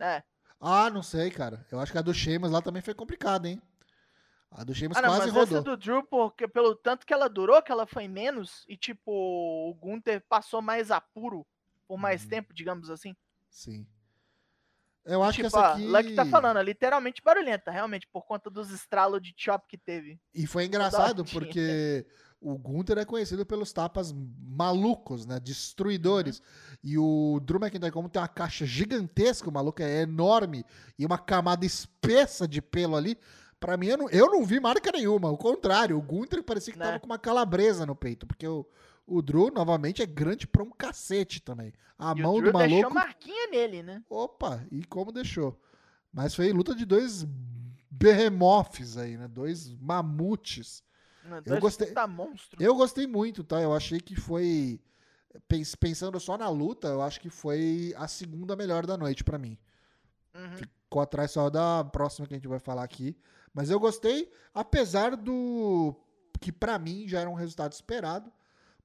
É. Ah, não sei, cara. Eu acho que a do Sheamus lá também foi complicada, hein? A do Sheamus Ah, não, quase mas rodou. essa do Drew, porque pelo tanto que ela durou, que ela foi menos, e tipo, o Gunther passou mais apuro por mais Uhum. tempo, digamos assim. Sim. Eu acho tipo, que essa ó, aqui... Luck tá falando, é literalmente barulhenta, realmente, por conta dos estralos de chop que teve. E foi engraçado porque <laughs> o Gunther é conhecido pelos tapas malucos, né? Destruidores. E o Drew McIntyre, como tem uma caixa gigantesca, o maluco é enorme e uma camada espessa de pelo ali. Pra mim, eu não, eu não vi marca nenhuma. O contrário, o Gunther parecia que Né? tava com uma calabresa no peito. Porque o, o Drew, novamente, é grande pra um cacete também. A E mão o Drew do deixou maluco. marquinha nele, né? Opa, e como deixou. Mas foi luta de dois behemoths aí, né? Dois mamutes. Dois gostei- puta monstro. Eu gostei muito, tá? Eu achei que foi. pens- Pensando só na luta, eu acho que foi a segunda melhor da noite pra mim. Uhum. Ficou atrás só da próxima que a gente vai falar aqui. Mas eu gostei, apesar do. que pra mim já era um resultado esperado,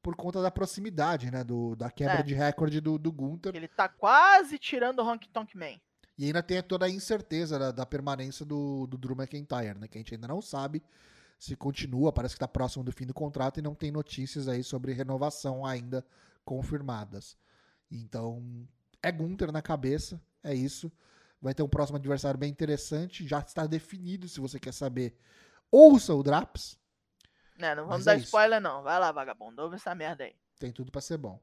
por conta da proximidade, né? Do, da quebra É. de recorde do, do Gunther. Ele tá quase tirando o Honky Tonk Man. E ainda tem toda a incerteza da, da permanência do, do Drew McIntyre, né? Que a gente ainda não sabe se continua, parece que tá próximo do fim do contrato e não tem notícias aí sobre renovação ainda confirmadas. Então, é Gunther na cabeça, é isso. Vai ter um próximo adversário bem interessante, já está definido, se você quer saber. Ouça o Draps, Né, não vamos Mas é dar isso. spoiler, não. Vai lá, vagabundo. Ouve essa merda aí. tem tudo pra ser bom.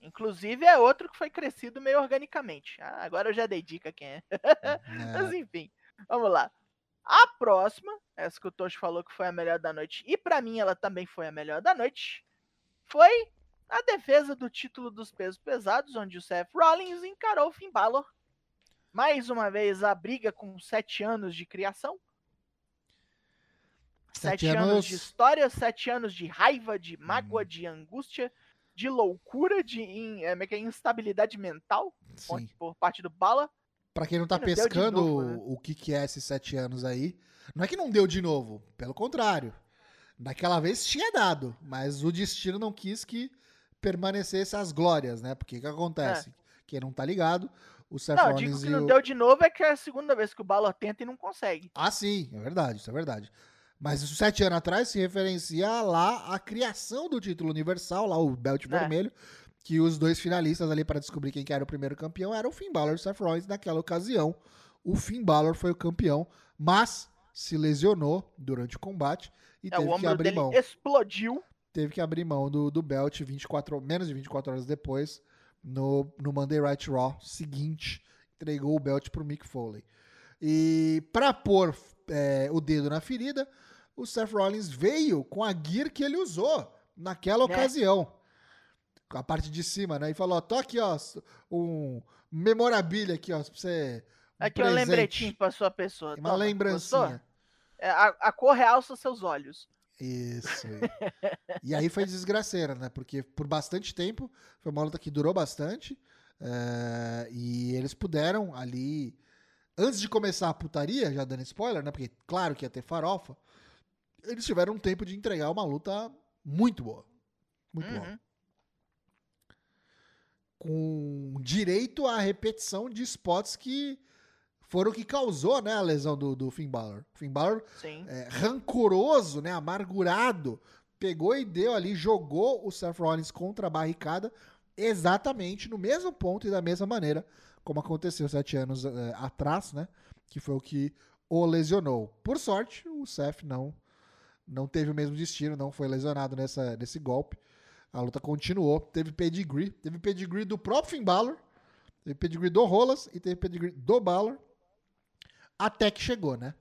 Inclusive, é outro que foi crescido meio organicamente. Ah, agora eu já dei dica quem é. <laughs> Mas É, enfim, vamos lá. A próxima, essa que o Tocho falou que foi a melhor da noite, e pra mim ela também foi a melhor da noite, foi a defesa do título dos pesos pesados, onde o Seth Rollins encarou o Finn Balor. Mais uma vez, a briga com sete anos de criação. Sete, anos... de história, sete anos de raiva, de mágoa, Hum. de angústia, de loucura, de in- é, é é? instabilidade mental por, sim. por parte do Balor. Pra quem não tá não pescando novo, né? o que, que é esses sete anos aí, não é que não deu de novo, pelo contrário. Daquela vez tinha dado, mas o destino não quis que permanecesse as glórias, né? Porque o que acontece? Quem não tá ligado, o Seth É. Não, Rollins digo que não o... deu de novo é que é a segunda vez que o Balor tenta e não consegue. Ah, sim, é verdade, isso é verdade. Mas isso sete anos atrás se referencia lá à criação do título universal, lá o belt É. vermelho, que os dois finalistas ali para descobrir quem que era o primeiro campeão eram o Finn Balor e o Seth Rollins naquela ocasião. O Finn Balor foi o campeão, mas se lesionou durante o combate e É, teve que abrir dele mão. explodiu. Teve que abrir mão do, do belt 24, menos de 24 horas depois, no, no Monday Night Raw seguinte, entregou o belt pro Mick Foley. E para pôr é, o dedo na ferida, o Seth Rollins veio com a gear que ele usou naquela Né? ocasião. A parte de cima, né? E falou: ó, tô aqui, ó, um memorabilia aqui, ó, pra você. um Aqui é um presente. lembretinho pra sua pessoa. Uma Toma, lembrancinha. gostou? É, a, a cor realça seus olhos. Isso. aí. <laughs> e aí foi desgraceira, né? Porque por bastante tempo, foi uma luta que durou bastante. é, e eles puderam ali. Antes de começar a putaria, já dando spoiler, né? Porque claro que ia ter farofa. Eles tiveram um tempo de entregar uma luta muito boa. Muito boa. Uhum. Com direito à repetição de spots que foram o que causou né, a lesão do, do Finn Balor. O Finn Balor é, rancoroso, né, amargurado, pegou e deu ali, jogou o Seth Rollins contra a barricada exatamente no mesmo ponto e da mesma maneira como aconteceu sete anos é, atrás, né, que foi o que o lesionou. Por sorte, o Seth não não teve o mesmo destino, não foi lesionado nessa, nesse golpe. A luta continuou, teve pedigree, teve pedigree do próprio Finn Balor, teve pedigree do Rolas e teve pedigree do Balor, até que chegou, né?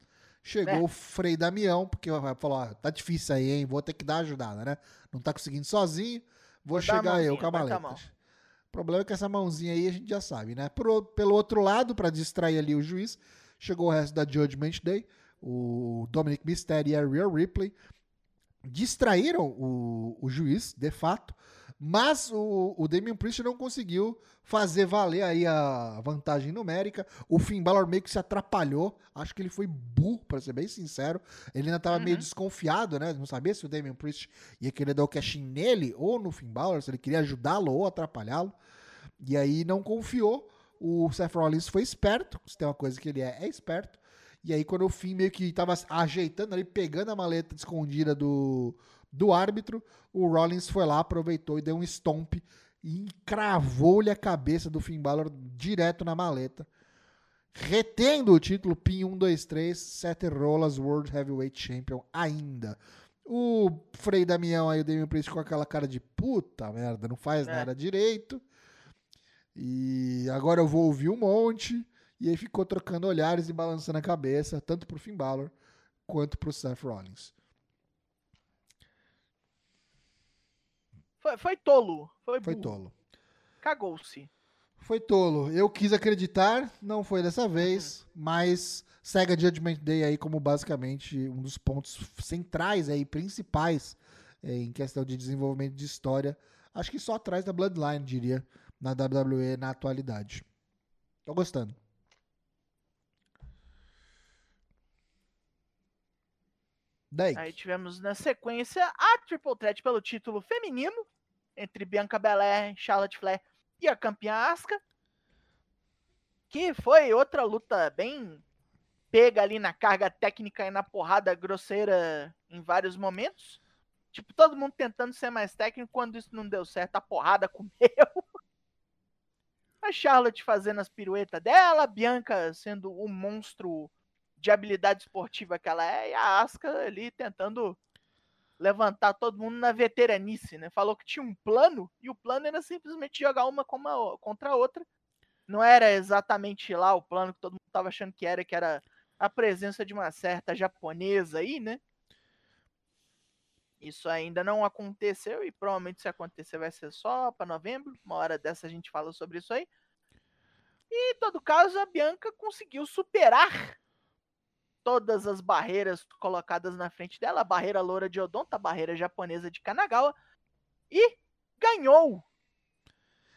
Chegou É. o Frei Damião, porque falou, ó, tá difícil aí, hein? Vou ter que dar ajudada, né? Não tá conseguindo sozinho, vou, Vou chegar eu com a maleta. O problema é que essa mãozinha aí a gente já sabe, né? Por o- pelo outro lado, pra distrair ali o juiz, chegou o resto da Judgment Day, o Dominic Mysterio e a Rhea Ripley distraíram o, o juiz, de fato, mas o, o Damian Priest não conseguiu fazer valer aí a vantagem numérica. O Finn Balor meio que se atrapalhou. Acho que ele foi burro, pra ser bem sincero. Ele ainda tava meio Uhum. desconfiado, né? Não sabia se o Damian Priest ia querer dar o cash nele ou no Finn Balor, se ele queria ajudá-lo ou atrapalhá-lo. E aí não confiou. O Seth Rollins foi esperto. Se tem uma coisa que ele é, é esperto. E aí, quando o Finn meio que tava ajeitando ali, pegando a maleta escondida do, do árbitro, o Rollins foi lá, aproveitou e deu um stomp e encravou-lhe a cabeça do Finn Balor direto na maleta. retendo o título PIN 123, Seth Rollins World Heavyweight Champion ainda. O Frei Damião aí, o Damian Priest com aquela cara de puta merda, não faz É. nada direito. E agora eu vou ouvir um monte. E aí ficou trocando olhares e balançando a cabeça, tanto pro Finn Balor quanto pro Seth Rollins. Foi, foi tolo. Foi, Foi tolo. Cagou-se. Foi tolo. Eu quis acreditar, não foi dessa vez, mas segue a Judgment Day aí como basicamente um dos pontos centrais aí, principais eh, em questão de desenvolvimento de história. Acho que só atrás da Bloodline, diria, na WWE na atualidade. Tô gostando. Daí. Aí tivemos na sequência a Triple Threat pelo título feminino entre Bianca Belair, Charlotte Flair e a campeã Asuka. Que foi outra luta bem pega ali na carga técnica e na porrada grosseira em vários momentos. Tipo, todo mundo tentando ser mais técnico, quando isso não deu certo, a porrada comeu. <laughs> A Charlotte fazendo as piruetas dela, a Bianca sendo o monstro de habilidade esportiva que ela é, e a Asuka ali tentando levantar todo mundo na veteranice, né? Falou que tinha um plano, e o plano era simplesmente jogar uma contra a outra. Não era exatamente lá o plano que todo mundo tava achando que era, que era a presença de uma certa japonesa aí, né? Isso ainda não aconteceu e provavelmente se acontecer vai ser só para novembro. Uma hora dessa a gente fala sobre isso aí. E em todo caso, a Bianca conseguiu superar todas as barreiras colocadas na frente dela, a barreira loura de Odonta, a barreira japonesa de Kanagawa, e ganhou,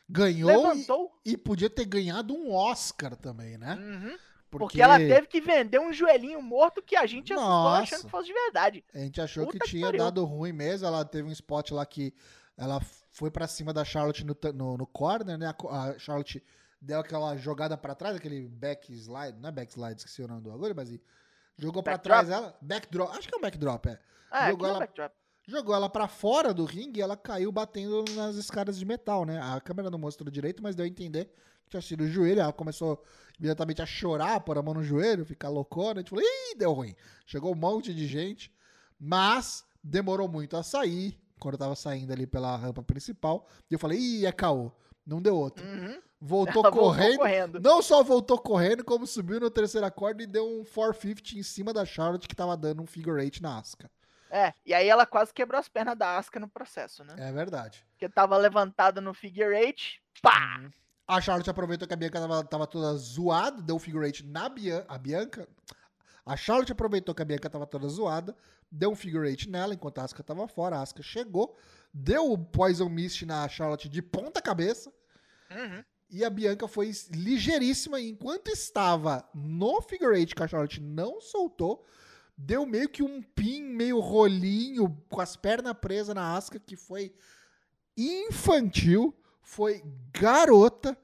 Ganhou e, levantou, e podia ter ganhado um Oscar também, né? uhum, porque... ela teve que vender um joelhinho morto que a gente assustou Nossa. achando que fosse de verdade. A gente achou Puta que que tinha dado ruim mesmo. Ela teve um spot lá que ela foi pra cima da Charlotte no, no, no corner, né? A, a Charlotte deu aquela jogada pra trás, aquele backslide, não é backslide, esqueci o nome do agulha, mas e- jogou pra Backdrop? trás ela, backdrop, acho que é um backdrop, é. Ah, Jogou ela- backdrop. Jogou ela pra fora do ringue e ela caiu batendo nas escadas de metal, né? A câmera não mostrou direito, mas deu a entender que tinha sido o joelho. Ela começou imediatamente a chorar, pôr a mão no joelho, ficar loucona. A gente falou, ih, deu ruim. Chegou um monte de gente, mas demorou muito a sair. Quando eu tava saindo ali pela rampa principal, e eu falei, ih, é caô. Não deu outro. Uhum. Voltou Ela <laughs> voltou correndo. correndo. Não só voltou correndo, como subiu no terceira corda e deu um 450 em cima da Charlotte que tava dando um figure eight na Asca. É, e aí ela quase quebrou as pernas da Asuka no processo, né? É verdade. Porque tava levantada no figure eight, pá! A Charlotte aproveitou que a Bianca tava, tava toda zoada, deu um figure eight na Bian a Bianca. A Charlotte aproveitou que a Bianca tava toda zoada, deu um figure eight nela enquanto a Asuka tava fora. A Asuka chegou, deu o Poison Mist na Charlotte de ponta cabeça Uhum. E a Bianca foi ligeiríssima. E enquanto estava no figure eight que a Charlotte não soltou, deu meio que um pin, meio rolinho, com as pernas presas na Asuka, que foi infantil, foi garota,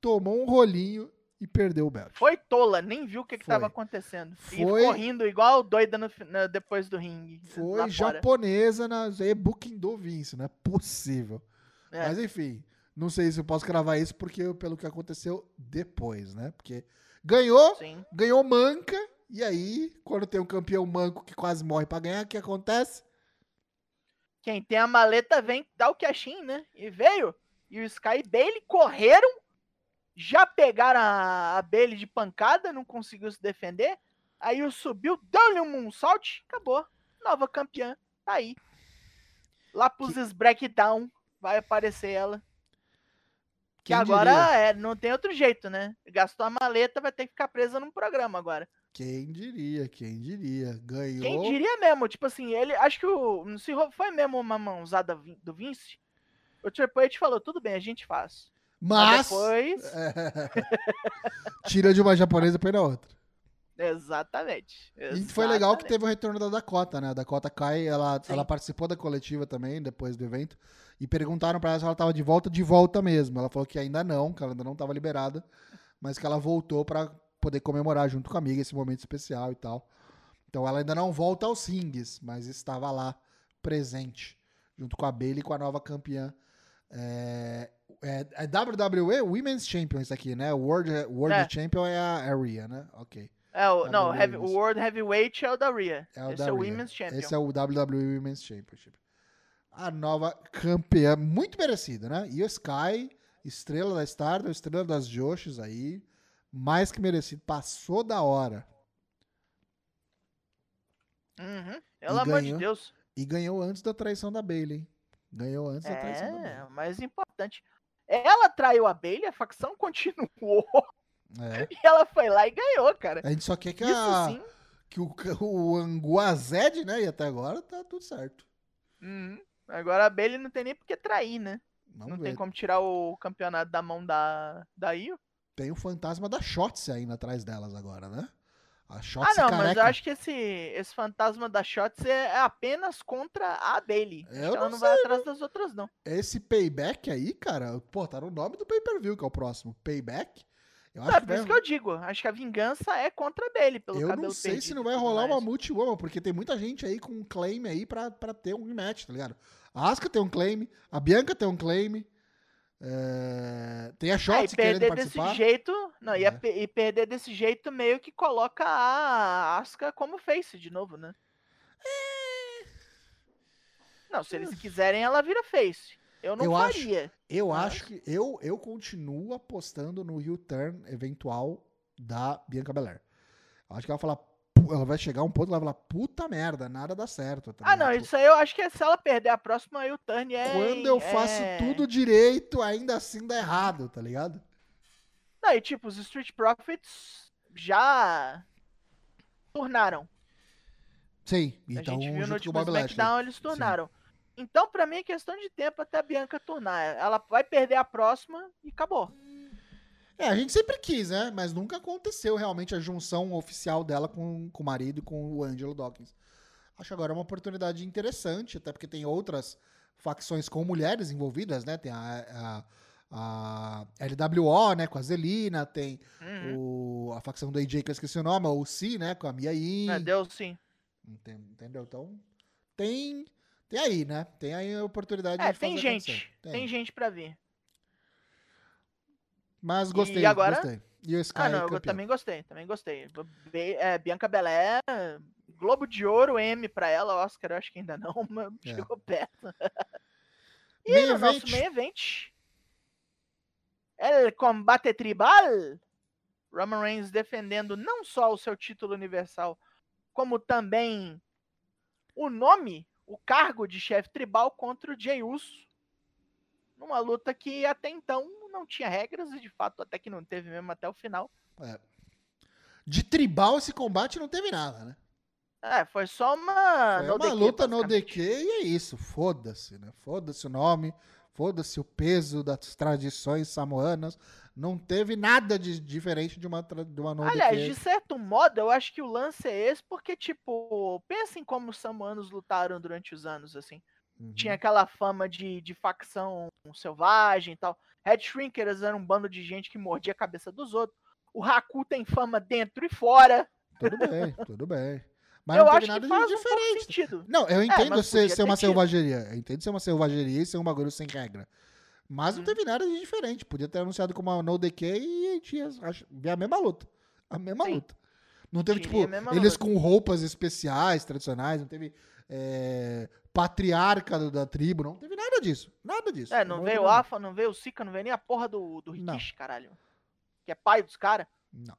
tomou um rolinho e perdeu o belt. Foi tola, nem viu o que, que Foi. tava acontecendo. E Foi. ficou rindo igual doida no na- depois do ringue. Foi japonesa na e-booking do Vince, não é possível. É. Mas enfim, não sei se eu posso cravar isso porque pelo que aconteceu depois, né? Porque ganhou, Sim. ganhou manca, e aí, quando tem um campeão manco que quase morre pra ganhar, o que acontece? Quem tem a maleta vem dar o cash né? E veio. E o Sky e Bailey correram. Já pegaram a, a Bailey de pancada, não conseguiu se defender. Aí o subiu, deu-lhe um moonsault, acabou. Nova campeã, tá aí. Lá pros Breakdown vai aparecer ela. Que agora diria? é, não tem outro jeito, né? Gastou a maleta, vai ter que ficar presa num programa agora. Quem diria, quem diria? Ganhou. Quem diria mesmo, tipo assim, ele, acho que o, se foi mesmo uma mãozada do Vince, o Triple H falou, tudo bem, a gente faz. Mas. Mas depois, <laughs> Tira de uma japonesa e põe na outra. Exatamente. E foi legal que exatamente. teve o retorno da Dakota, né? A Dakota Kai, ela, Sim. ela participou da coletiva também, depois do evento. E perguntaram pra ela se ela tava de volta, de volta mesmo. Ela falou que ainda não, que ela ainda não tava liberada. Mas que ela voltou pra poder comemorar junto com a amiga esse momento especial e tal. Então ela ainda não volta aos rings, mas estava lá presente. Junto com a Bailey e com a nova campeã É, é, é WWE Women's Champion isso aqui, né? World, World É. Champion é a, a Rhea, né? Ok. É, o, não, heavy- o. World Heavyweight é o da Rhea. É o Esse da é o Rhea. Women's Champion. Esse é o WWE Women's Championship. A nova campeã, muito merecida, né? E o Sky, estrela da Stardom, estrela das Joshis aí, mais que merecido. Passou da hora. Uhum. Pelo amor de. Deus. E ganhou antes da traição da Bailey, hein? Ganhou antes da traição da É, Bailey. o mais importante. Ela traiu a Bailey, a facção <laughs> continuou. É. <laughs> E ela foi lá e ganhou, cara. A gente só quer que, Isso a, sim. que o, o Anguazed, né? E até agora tá tudo certo. Uhum. Agora a Bailey não tem nem por que trair, né? Vamos não ver. tem como tirar o campeonato da mão da, da Io. Tem o fantasma da Shotzi ainda atrás delas agora, né? A Ah, Shotzi não, careca. mas eu acho que esse, esse fantasma da Shots é, é apenas contra a Bailey. Eu ela não não vai atrás das outras, não. Esse payback aí, cara, pô, tá no nome do pay-per-view, que é o próximo. Payback. Eu Não, acho é que por vai... isso que eu digo. Acho que a vingança é contra Bailey, pelo Eu cabelo não sei se não e vai rolar uma multi-woman, porque tem muita gente aí com um claim aí pra, pra ter um rematch, tá ligado? A Asuka tem um claim, a Bianca tem um claim, é, tem a É, e Shotzi querendo perder desse jeito. Não, e, É. a pe- e perder desse jeito meio que coloca a Asuka como face de novo, né? Não, se eles quiserem, ela vira face. Eu não Eu acho- faria. Eu Mas- acho que eu, eu continuo apostando no U-turn eventual da Bianca Belair. Acho que ela vai falar, ela vai chegar a um ponto que ela vai falar, puta merda, nada dá certo. tá Ah, não, isso aí eu acho que se ela perder a próxima, aí o turn é. Quando eu faço é- tudo direito, ainda assim dá errado, tá ligado? Não, e tipo, os Street Profits já tornaram. Sim, então a gente viu no último. SmackDown, eles tornaram. Então, pra mim, é questão de tempo até a Bianca tornar. Ela vai perder a próxima e acabou. É, a gente sempre quis, né? Mas nunca aconteceu realmente a junção oficial dela com, com o marido e com o Angelo Dawkins. Acho agora uma oportunidade interessante, até porque tem outras facções com mulheres envolvidas, né? Tem a, a, a LWO, né? Com a Zelina, tem Uhum. o, a facção do AJ, que eu esqueci o nome, o C, né? Com a Mia Yim. É, deu sim. Enten- Entendeu? Então, tem, tem aí, né? Tem aí a oportunidade É, de tem gente. acontecer. Tem. gente pra vir. Mas gostei, agora? gostei. E o Sky Ah, não, eu campeão. também gostei, também gostei. É, Bianca Belair, Globo de Ouro, M pra ela, Oscar, eu acho que ainda não, <laughs> mas É. chegou perto. <laughs> E Main no nosso event. main event, El Combate Tribal, Roman Reigns defendendo não só o seu título universal, como também o nome, o cargo de chefe tribal contra o Jey Uso. Numa luta que até então não tinha regras e de fato até que não teve mesmo até o final. De tribal esse combate não teve nada, né? É, foi só uma. Foi no uma DQ, luta no. DQ e é isso. Foda-se, né? Foda-se o nome, foda-se o peso das tradições samoanas. Não teve nada de diferente de uma, de uma no Aliás, de certo modo, eu acho que o lance é esse, porque, tipo, pensem como os samuanos lutaram durante os anos, assim. Uhum. Tinha aquela fama de, de facção selvagem e tal. Red Shrinkers era um bando de gente que mordia a cabeça dos outros. O Haku tem fama dentro e fora. Tudo bem, tudo bem. Mas eu não teve acho nada que de um diferente. sentido. Não, eu entendo mas ser, ser uma selvageria. Eu entendo ser uma selvageria e ser um bagulho sem regra. Mas não Hum. teve nada de diferente. Podia ter anunciado como uma no DQ e a gente ia ver a mesma luta. A mesma Sim. luta. Não teve, tipo, eles luta. com roupas especiais, tradicionais. Não teve é, patriarca do- da tribo. Não teve nada disso. Nada disso. É, não Não veio o. Afa, não veio o Sika, não veio nem a porra do, do. Rikishi, caralho. Que é pai dos caras. Não.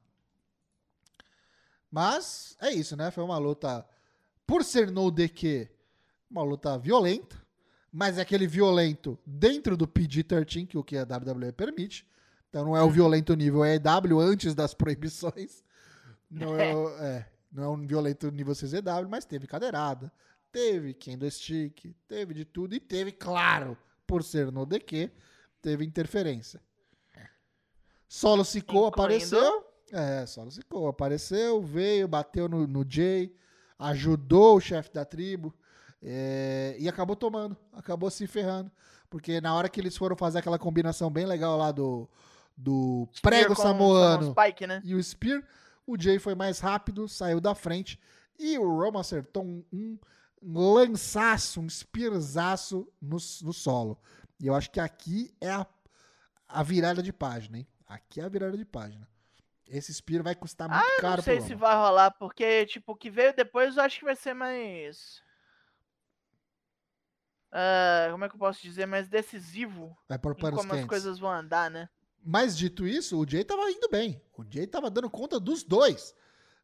Mas é isso, né? Foi uma luta, por ser no DQ, uma luta violenta, mas é aquele violento dentro do PG-13, que o que a WWE permite. Então não é o violento nível EW antes das <laughs> proibições. Não é, o- é, não é um violento nível CZW, mas teve cadeirada, teve kendo stick, teve de tudo e teve, claro, por ser no DQ, teve interferência. Solo Incluindo- apareceu. É, Solo Sikoa apareceu, veio, bateu no, no Jay, ajudou o chefe da tribo é, e acabou tomando, acabou se ferrando. Porque na hora que eles foram fazer aquela combinação bem legal lá do, do prego com samoano Samoan Spike, né? e o Spear, o Jay foi mais rápido, saiu da frente e o Roman acertou um, um lançaço, um spearzaço no, no solo. E eu acho que aqui é a, a virada de página, hein? Aqui é a virada de página. Esse Spear vai custar muito Ah, eu caro não sei se vai rolar, porque, tipo, o que veio depois eu acho que vai ser mais. Ah, como é que eu posso dizer? Mais decisivo por panos como as coisas vão andar, né? Mas dito isso, o Jay tava indo bem. O Jay tava dando conta dos dois.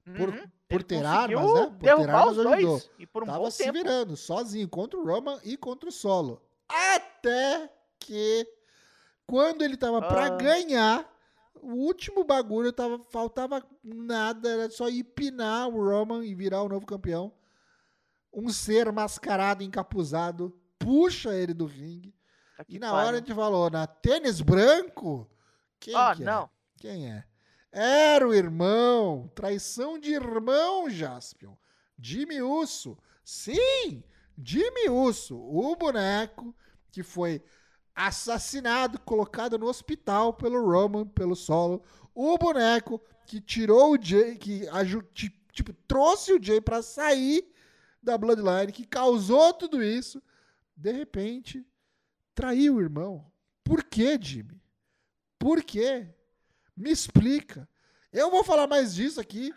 Por, Uhum. por ter armas, né? Por ter armas os ajudou. E por um tava se tempo. virando, sozinho, contra o Roman e contra o Solo. Até que, quando ele tava pra Ah. ganhar, o último bagulho tava, faltava nada, era só ir pinar o Roman e virar o novo campeão. Um ser mascarado, encapuzado, puxa ele do ringue. Tá E na pariu. hora a gente falou, na tênis branco? Quem Ó, que é? não. Quem é? Era o irmão. Traição de irmão, Jaspion. Jimmy Uso. Sim, Jimmy Uso. O boneco que foi assassinado, colocado no hospital pelo Roman, pelo solo. O boneco que tirou o Jay, que tipo, trouxe o Jay pra sair da Bloodline, que causou tudo isso. De repente, traiu o irmão. Por quê, Jimmy? Por quê? Me explica. Eu vou falar mais disso aqui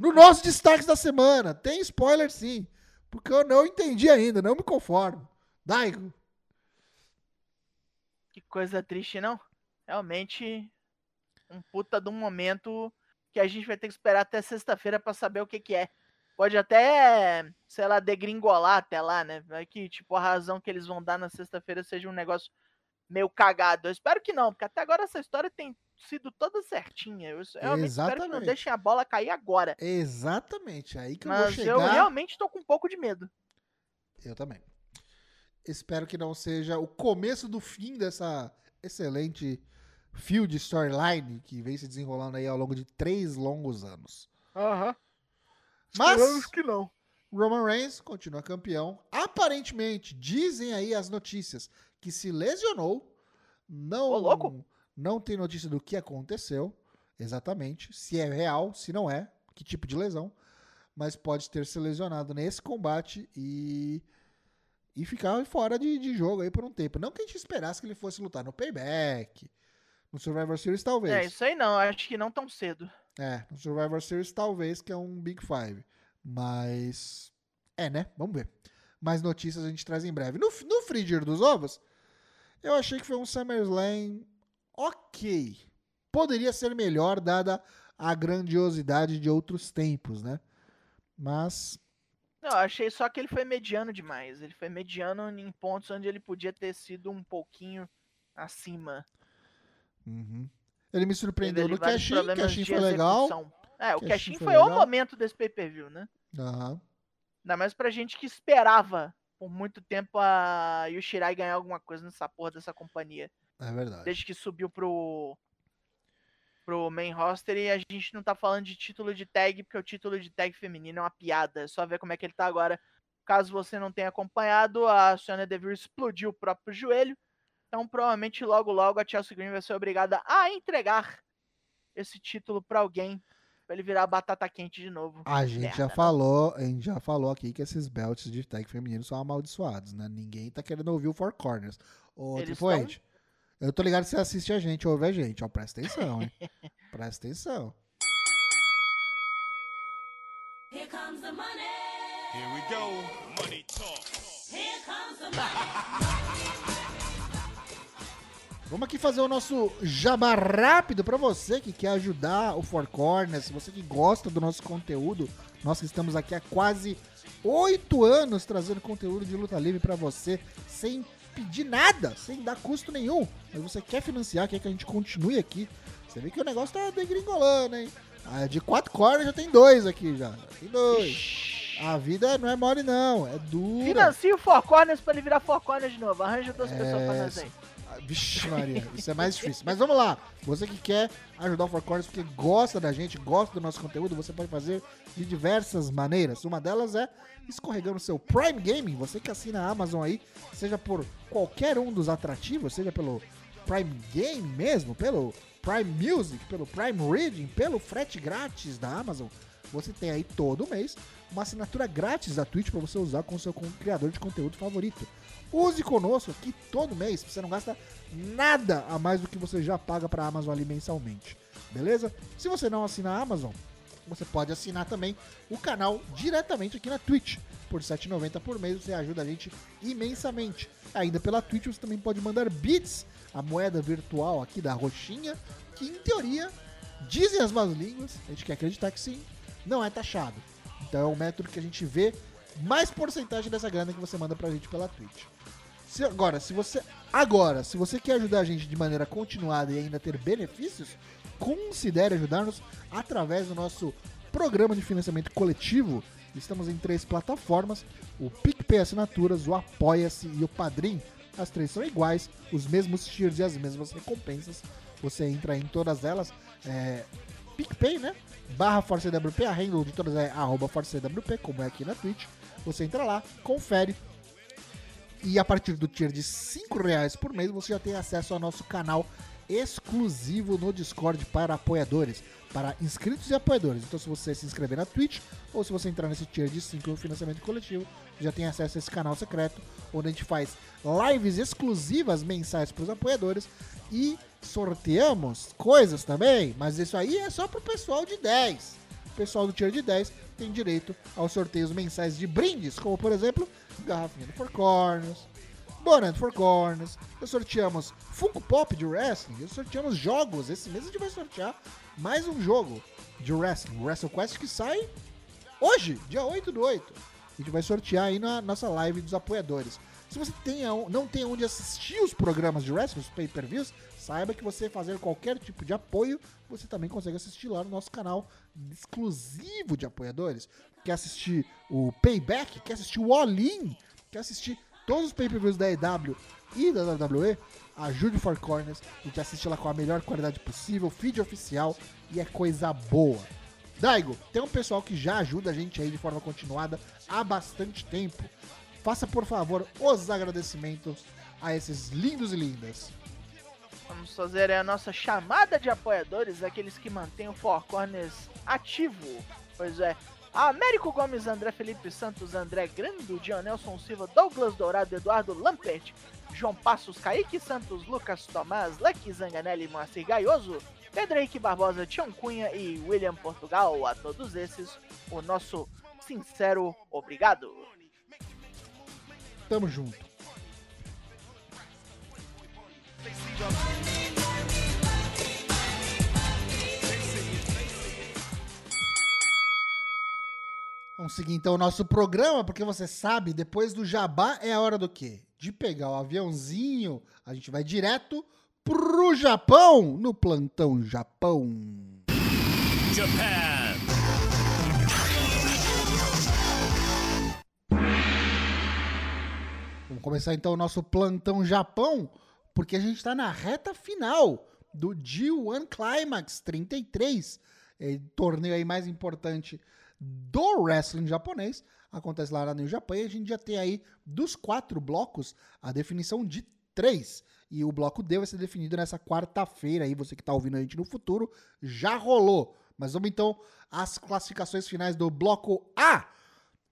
no <laughs> nosso destaque da semana. Tem spoiler sim, porque eu não entendi ainda, não me conformo. Daigo. Que coisa triste, não? Realmente, um puta de um momento que a gente vai ter que esperar até sexta-feira pra saber o que que é. Pode até, sei lá, degringolar até lá, né? Vai que, tipo, a razão que eles vão dar na sexta-feira seja um negócio meio cagado. Eu espero que não, porque até agora essa história tem sido toda certinha. Eu realmente espero que não deixem a bola cair agora. Exatamente, aí que eu vou Mas chegar. eu realmente tô com um pouco de medo. Eu também. Espero que não seja o começo do fim dessa excelente de storyline que vem se desenrolando aí ao longo de três longos anos. Aham. Mas que não. Roman Reigns continua campeão. Aparentemente, dizem aí as notícias que se lesionou. Não, Ô, louco. não tem notícia do que aconteceu exatamente, se é real, se não é, que tipo de lesão, mas pode ter se lesionado nesse combate e e ficar fora de, de jogo aí por um tempo. Não que a gente esperasse que ele fosse lutar no Payback, no Survivor Series talvez. É, isso aí não, acho que não tão cedo. É, no Survivor Series talvez, que é um Big Five. Mas. É, né? Vamos ver. Mais notícias a gente traz em breve. No, no Frigir dos Ovos, eu achei que foi um SummerSlam ok. Poderia ser melhor, dada a grandiosidade de outros tempos, né? Mas. Não, eu achei só que ele foi mediano demais. Ele foi mediano em pontos onde ele podia ter sido um pouquinho acima. uhum. Ele me surpreendeu no problemas Cashin de foi legal. É, o Cashin foi o momento desse pay-per-view, né? Aham. Ainda mais pra gente que esperava por muito tempo a Yoshirai ganhar alguma coisa nessa porra dessa companhia. É verdade. Desde que subiu pro pro main roster e a gente não tá falando de título de tag, porque o título de tag feminino é uma piada. É só ver como é que ele tá agora. Caso você não tenha acompanhado, a Sonya Deville explodiu o próprio joelho. Então, provavelmente, logo, logo, a Chelsea Green vai ser obrigada a entregar esse título pra alguém, pra ele virar batata quente de novo. A gente Merda, já né? falou, a gente já falou aqui que esses belts de tag feminino são amaldiçoados, né? Ninguém tá querendo ouvir o Four Corners. Ô, Eles eu tô ligado que você assiste a gente, ouve a gente, ó, presta atenção, hein? <laughs> presta atenção. Here comes the money. Here we go. Money talk. Here comes the money. Vamos aqui fazer o nosso jabá rápido pra você que quer ajudar o Four Corners, você que gosta do nosso conteúdo. Nós que estamos aqui há quase oito anos trazendo conteúdo de luta livre pra você sem pedir nada, sem dar custo nenhum. Mas você quer financiar, quer que a gente continue aqui. Você vê que o negócio tá degringolando, hein? Ah, de quatro corners já tem dois aqui já. Tem dois. A vida não é mole não, é dura. Financia o Four Corners pra ele virar Four Corners de novo. Arranja duas É, pessoas pra nós aí. Vixe, Maria, isso é mais difícil. Mas vamos lá. Você que quer ajudar o Four Corners porque gosta da gente, gosta do nosso conteúdo, você pode fazer de diversas maneiras. Uma delas é escorregando seu Prime Gaming. Você que assina a Amazon aí, seja por qualquer um dos atrativos, seja pelo Prime Game mesmo, pelo Prime Music, pelo Prime Reading, pelo frete grátis da Amazon. você tem aí todo mês uma assinatura grátis da Twitch para você usar com o seu criador de conteúdo favorito. Use conosco que todo mês você não gasta nada a mais do que você já paga para a Amazon ali mensalmente. Beleza? Se você não assina a Amazon, você pode assinar também o canal diretamente aqui na Twitch. Por R$ 7,90 por mês você ajuda a gente imensamente. Ainda pela Twitch você também pode mandar bits, a moeda virtual aqui da roxinha, que em teoria, dizem as más línguas, a gente quer acreditar que sim, não é taxado. Então é o método que a gente vê mais porcentagem dessa grana que você manda pra gente pela Twitch. Se- agora, se você agora, se você quer ajudar a gente de maneira continuada e ainda ter benefícios, considere ajudar-nos através do nosso programa de financiamento coletivo. Estamos em três plataformas: o PicPay Assinaturas, o Apoia-se e o Padrim. As três são iguais, os mesmos tiers e as mesmas recompensas. Você entra em todas elas. É, PicPay, né? Barra ForceWP, a handle de todas é arroba ForceWP, como é aqui na Twitch. Você entra lá, confere, e a partir do tier de 5 reais por mês, você já tem acesso ao nosso canal exclusivo no Discord para apoiadores, para inscritos e apoiadores. Então, se você se inscrever na Twitch ou se você entrar nesse tier de 5 no financiamento coletivo, já tem acesso a esse canal secreto, onde a gente faz lives exclusivas mensais para os apoiadores e sorteamos coisas também, mas isso aí é só pro pessoal de 10. O pessoal do tier de 10 tem direito aos sorteios mensais de brindes, como por exemplo, garrafinha do Four Corners, Boné do Four Corners, nós sorteamos Funko Pop de Wrestling, nós sorteamos jogos, esse mês a gente vai sortear mais um jogo de Wrestling, WrestleQuest que sai hoje, dia 8 do 8. A gente vai sortear aí na nossa live dos apoiadores. Se você tem, não tem onde assistir os programas de wrestling, os pay-per-views, saiba que você fazer qualquer tipo de apoio, você também consegue assistir lá no nosso canal exclusivo de apoiadores. Quer assistir o Payback? Quer assistir o All-In? Quer assistir todos os pay-per-views da EW e da WWE? Ajude o Four Corners, a gente assiste lá com a melhor qualidade possível, feed oficial e é coisa boa. Daigo, tem um pessoal que já ajuda a gente aí de forma continuada há bastante tempo. Faça, por favor, os agradecimentos a esses lindos e lindas. Vamos fazer a nossa chamada de apoiadores, aqueles que mantêm o Four Corners ativo. Pois é, Américo Gomes, André Felipe Santos, André Grando, Dionelson Silva, Douglas Dourado, Eduardo Lampert, João Passos, Kaique Santos, Lucas Tomás, Leque Zanganelli, Moacir Gaioso, Pedro Henrique Barbosa, Tião Cunha e William Portugal. A todos esses, o nosso sincero obrigado. Tamo junto. Vamos seguir então o nosso programa, porque você sabe, depois do jabá é a hora do quê? De pegar o aviãozinho, a gente vai direto pro Japão, no plantão Japão. Japan. Vamos começar então o nosso plantão Japão, porque a gente está na reta final do G1 Climax 33, é, torneio aí mais importante do wrestling japonês. Acontece lá na New Japan e a gente já tem aí dos quatro blocos a definição de três. E o bloco D vai ser definido nessa quarta-feira aí, você que está ouvindo a gente no futuro, já rolou. Mas vamos então às classificações finais do bloco A.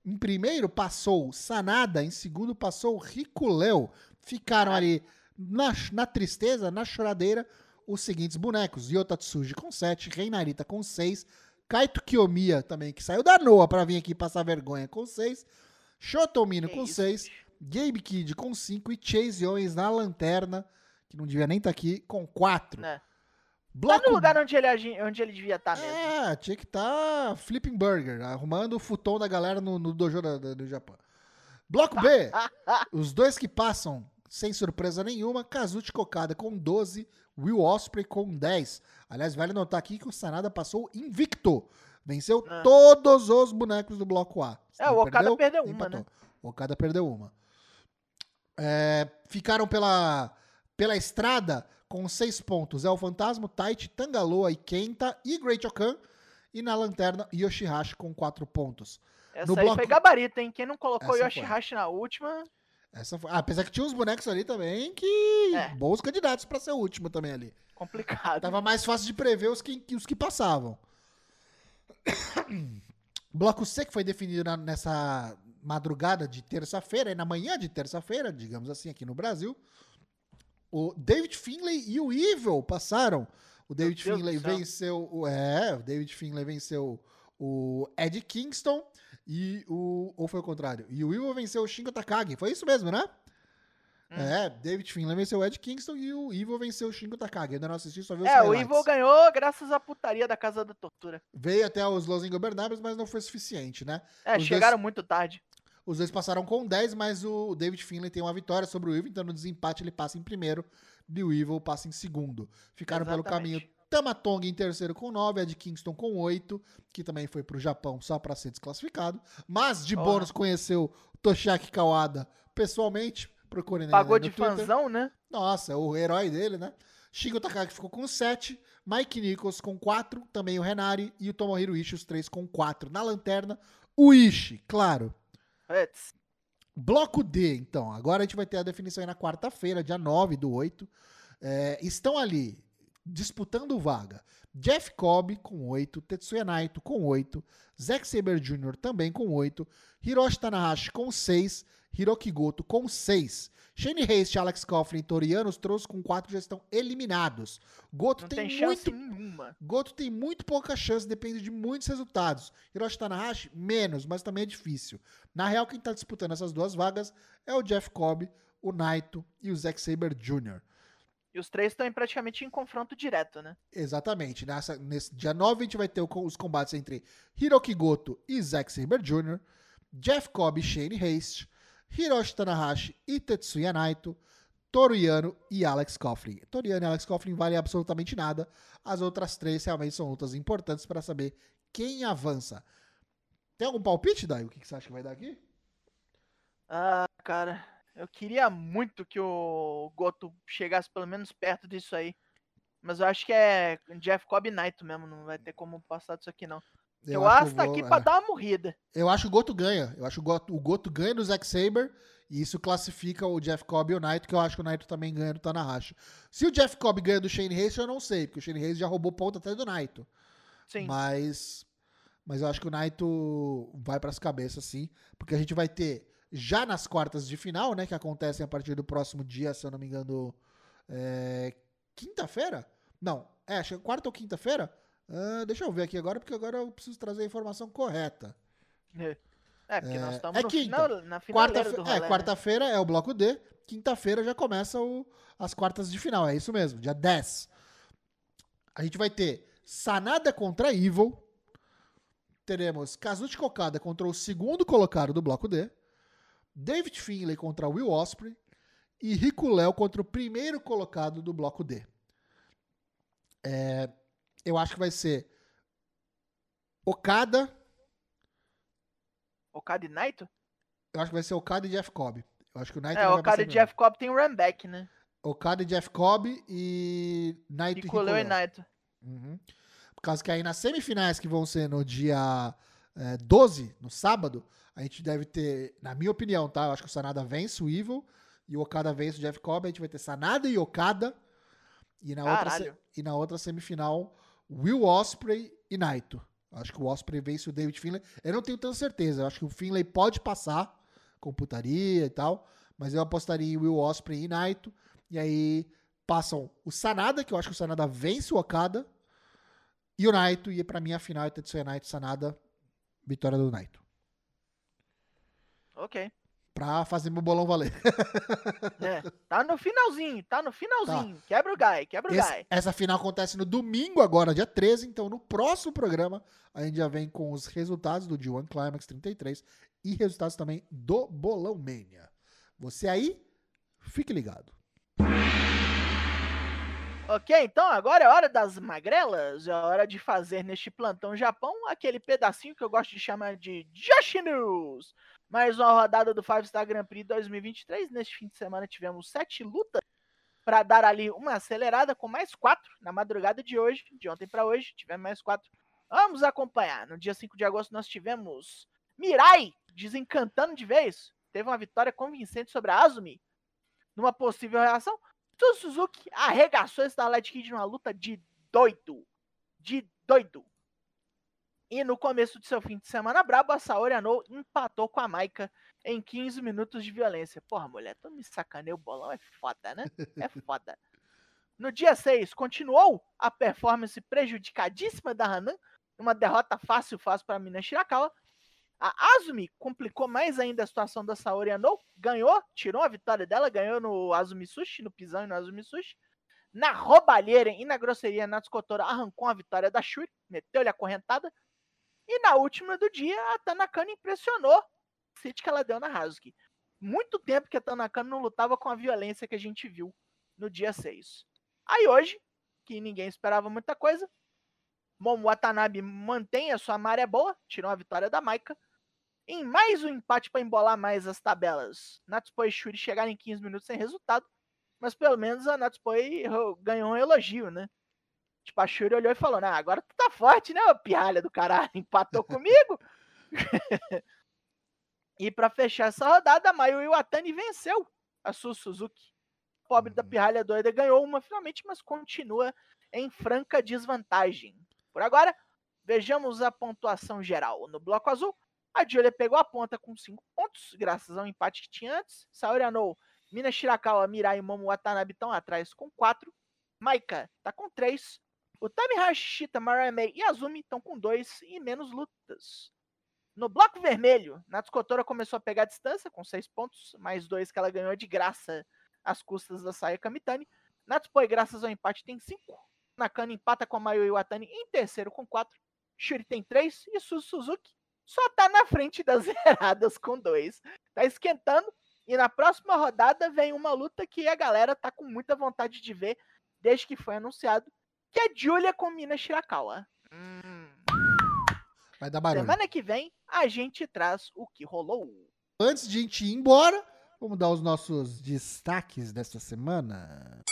Em primeiro passou Sanada, em segundo passou Riculeu. Ficaram ali na, na tristeza, na choradeira, os seguintes bonecos: Yota Tsuji com 7, Reinarita com 6, Kaito Kiyomiya também, que saiu da Noa pra vir aqui passar vergonha com 6, Shotomino com isso, 6, bicho. Gabe Kid com 5 e Chase Owens na lanterna, que não devia nem estar aqui, com 4. Né? Tá Bloco no lugar onde ele, onde ele devia estar mesmo. é, tinha que estar flipping burger, arrumando o futon da galera no, no dojo da- da- do Japão. Bloco B, <laughs> os dois que passam sem surpresa nenhuma, Kazuchi Kokada com 12, Will Osprey com 10. Aliás, vale notar aqui que o Sanada passou invicto. Venceu Ah. todos os bonecos do bloco A. É, Não o Okada perdeu uma, empatou. né? O Okada perdeu uma. É, ficaram pela, pela estrada com seis pontos. É o Fantasma, Taichi, Tangaloa e Kenta e Great Okan. E na lanterna, Yoshihashi com quatro pontos. Essa no aí bloco- foi gabarito, hein? Quem não colocou Essa Yoshihashi na última, Essa foi- ah, apesar que tinha uns bonecos ali também que. É. Bons candidatos pra ser o último também ali. complicado. Tava mais fácil de prever os que, os que passavam. <coughs> Bloco C que foi definido na- nessa madrugada de terça-feira, e na manhã de terça-feira, digamos assim, aqui no Brasil. O David Finlay e o Evil passaram. O David Finlay venceu. O, é, o David Finlay venceu o Ed Kingston e o. Ou foi o contrário? E o Evil venceu o Shingo Takagi. Foi isso mesmo, né? Hum. É, David Finlay venceu o Ed Kingston e o Evil venceu o Shingo Takagi. Eu ainda não assisti, só vi os É, o highlights. Evil ganhou graças à putaria da Casa da Tortura. Veio até os Los Ingobernables, mas não foi suficiente, né? É, Os chegaram muito tarde. Os dois passaram com 10, mas o David Finlay tem uma vitória sobre o Evil, então no desempate ele passa em primeiro e o Evil passa em segundo. Ficaram pelo Exatamente. caminho Tamatonga em terceiro com 9, Ed Kingston com 8, que também foi pro Japão só para ser desclassificado. Mas de Porra. bônus conheceu Toshiaki Kawada pessoalmente. Procurem Pagou de Twitter. fanzão, né? Nossa, o herói dele, né? Shingo Takagi ficou com 7, Mike Nichols com 4, também o Renari e o Tomohiro Ishii, os três com 4. Na lanterna, o Ishii, claro. Putz. Bloco D, então. Agora a gente vai ter a definição aí na quarta-feira, dia 9 do 8. É, estão ali disputando vaga. Jeff Cobb com 8, Tetsuya Naito com 8, Zack Saber Jr. também com 8, Hiroshi Tanahashi com 6, Hiroki Goto com 6. Shane Haste, Alex Coughlin e Toriano, os trouxe com 4 já estão eliminados. Goto tem, tem, muito nenhuma. Goto tem muito pouca chance, depende de muitos resultados. Hiroshi Tanahashi, menos, mas também é difícil. Na real, quem tá disputando essas duas vagas é o Jeff Cobb, o Naito e o Zack Saber Jr. E os três estão praticamente em confronto direto, né? Exatamente. Nessa, nesse dia 9 a gente vai ter os combates entre Hiroki Goto e Zack Saber Jr., Jeff Cobb e Shane Haste, Hiroshi Tanahashi e Tetsuya Naito, Toriano e Alex Coughlin. Toriano e Alex Coughlin valem absolutamente nada. As outras três realmente são lutas importantes para saber quem avança. Tem algum palpite, Dai? O que que você acha que vai dar aqui? Ah, cara, eu queria muito que o Goto chegasse pelo menos perto disso aí. Mas eu acho que é Jeff Cobb e Naito mesmo, não vai ter como passar disso aqui não. Eu, acho acho que tá aqui vou- pra é. dar uma morrida. Eu acho que o Goto ganha. Eu acho que o Goto, o Goto ganha do Zack Saber e isso classifica o Jeff Cobb e o Naito, que eu acho que o Naito também ganha do Tanahashi. Se o Jeff Cobb ganha do Shane Hayes, eu não sei, porque o Shane Hayes já roubou ponto até do Naito. Sim. Mas mas eu acho que o Naito vai pras cabeças sim, porque a gente vai ter já nas quartas de final, né, que acontecem a partir do próximo dia, se eu não me engano, é, quinta-feira? Não, é, acho que é quarta ou quinta-feira? Ah, deixa eu ver aqui agora, porque agora eu preciso trazer a informação correta. É, porque nós É, estamos é no quinta. final, na Quarta, do é, rolê, né? quarta-feira é o bloco D, quinta-feira já começa o- as quartas de final, é isso mesmo, dia 10. A gente vai ter Sanada contra Evil, teremos Kazuchi Kokada contra o segundo colocado do bloco D, David Finlay contra Will Osprey e Rico Léo contra o primeiro colocado do bloco D. É, eu acho que vai ser Okada, Okada e Naito? eu acho que vai ser Okada e Jeff Cobb. Eu acho que o Naito É, vai Okada e. Jeff Cobb tem o Ramback, né? Okada e Jeff Cobb e Naito e Rico e Rico Léo. Naito. Uhum. Por causa que aí nas semifinais que vão ser no dia é, 12, no sábado, a gente deve ter, na minha opinião, tá? Eu acho que o Sanada vence o Evil e o Okada vence o Jeff Cobb. A gente vai ter Sanada e Okada. E na, outra, e na outra semifinal, Will Osprey e Naito. Acho que o Osprey vence o David Finlay. Eu não tenho tanta certeza. Eu acho que o Finlay pode passar com putaria e tal. Mas eu apostaria em Will Osprey e Naito. E aí passam o Sanada, que eu acho que o Sanada vence o Okada. E o Naito. E pra mim a final é Tetsuya Naito Sanada. Vitória do Naito. Ok. Pra fazer meu bolão valer. <laughs> É, tá no finalzinho, tá no finalzinho. Quebra o Guy, quebra o Esse- Guy. essa final acontece no domingo agora, dia 13. Então no próximo programa a gente já vem com os resultados do G1 Climax 33. E resultados também do Bolão Mania. Você aí, fique ligado. Ok, então agora é hora das magrelas. É hora de fazer neste plantão Japão aquele pedacinho que eu gosto de chamar de Josh News. Mais uma rodada do Five Star Grand Prix 2023. Neste fim de semana tivemos sete lutas para dar ali uma acelerada com mais quatro na madrugada de hoje. De ontem para hoje, tivemos mais quatro. Vamos acompanhar. No dia 5 de agosto nós tivemos Mirai desencantando de vez. Teve uma vitória convincente sobre a Azumi. Numa possível reação. Tsu Suzuki arregaçou esse Starlight Kid numa luta de doido. De doido. E no começo do seu fim de semana brabo, a Saori Anou empatou com a Maika em 15 minutos de violência. Porra, mulher, tu me sacaneia o bolão, é foda, né? É <laughs> foda. No dia 6, continuou a performance prejudicadíssima da Hanan, uma derrota fácil, fácil para a Mina Shirakawa. A Azumi complicou mais ainda a situação da Saori Anou, ganhou, tirou a vitória dela, ganhou no Azumi Sushi, no pisão e no Azumi Sushi. Na roubalheira e na grosseria, Natsuko Tora arrancou a vitória da Shuri, meteu-lhe a correntada. E na última do dia, a Tanakana impressionou o hit que ela deu na Hazuki. Muito tempo que a Tanakana não lutava com a violência que a gente viu no dia 6. Aí hoje, que ninguém esperava muita coisa, Momo Watanabe mantém a sua maré boa, tirou a vitória da Maika. Em mais um empate para embolar mais as tabelas, Natsupo e Shuri chegaram em 15 minutos sem resultado, mas pelo menos a Natsupo ganhou um elogio, né? Tipo, a Shuri olhou e falou: nah, agora tu tá forte, né, pirralha do caralho? Empatou comigo? <laughs> e para fechar essa rodada, a Mayu Iwatani venceu a Su Suzuki. Pobre da pirralha doida ganhou uma finalmente, mas continua em franca desvantagem. Por agora, vejamos a pontuação geral. No bloco azul, a Julia pegou a ponta com 5 pontos, graças ao empate que tinha antes. Saori Anou, Mina Shirakawa, Mirai e Momo Watanabe estão atrás com 4. Maika tá com 3. O Tamihashi, Shita, Mariamei e Azumi estão com 2 e menos lutas. No bloco vermelho, Natsuko Tora começou a pegar a distância com 6 pontos, mais 2 que ela ganhou de graça às custas da Sayaka Mitani. Natsupoi, graças ao empate, tem 5. Nakano empata com a Mayu Iwatani em terceiro com 4. Shuri tem 3 e Su Suzuki só tá na frente das <laughs> zeradas com 2. Tá esquentando e na próxima rodada vem uma luta que a galera tá com muita vontade de ver desde que foi anunciado, que é Julia com Mina Shirakawa. Hum. Vai dar barulho. Semana que vem a gente traz o que rolou. Antes de a gente ir embora, vamos dar os nossos destaques desta semana.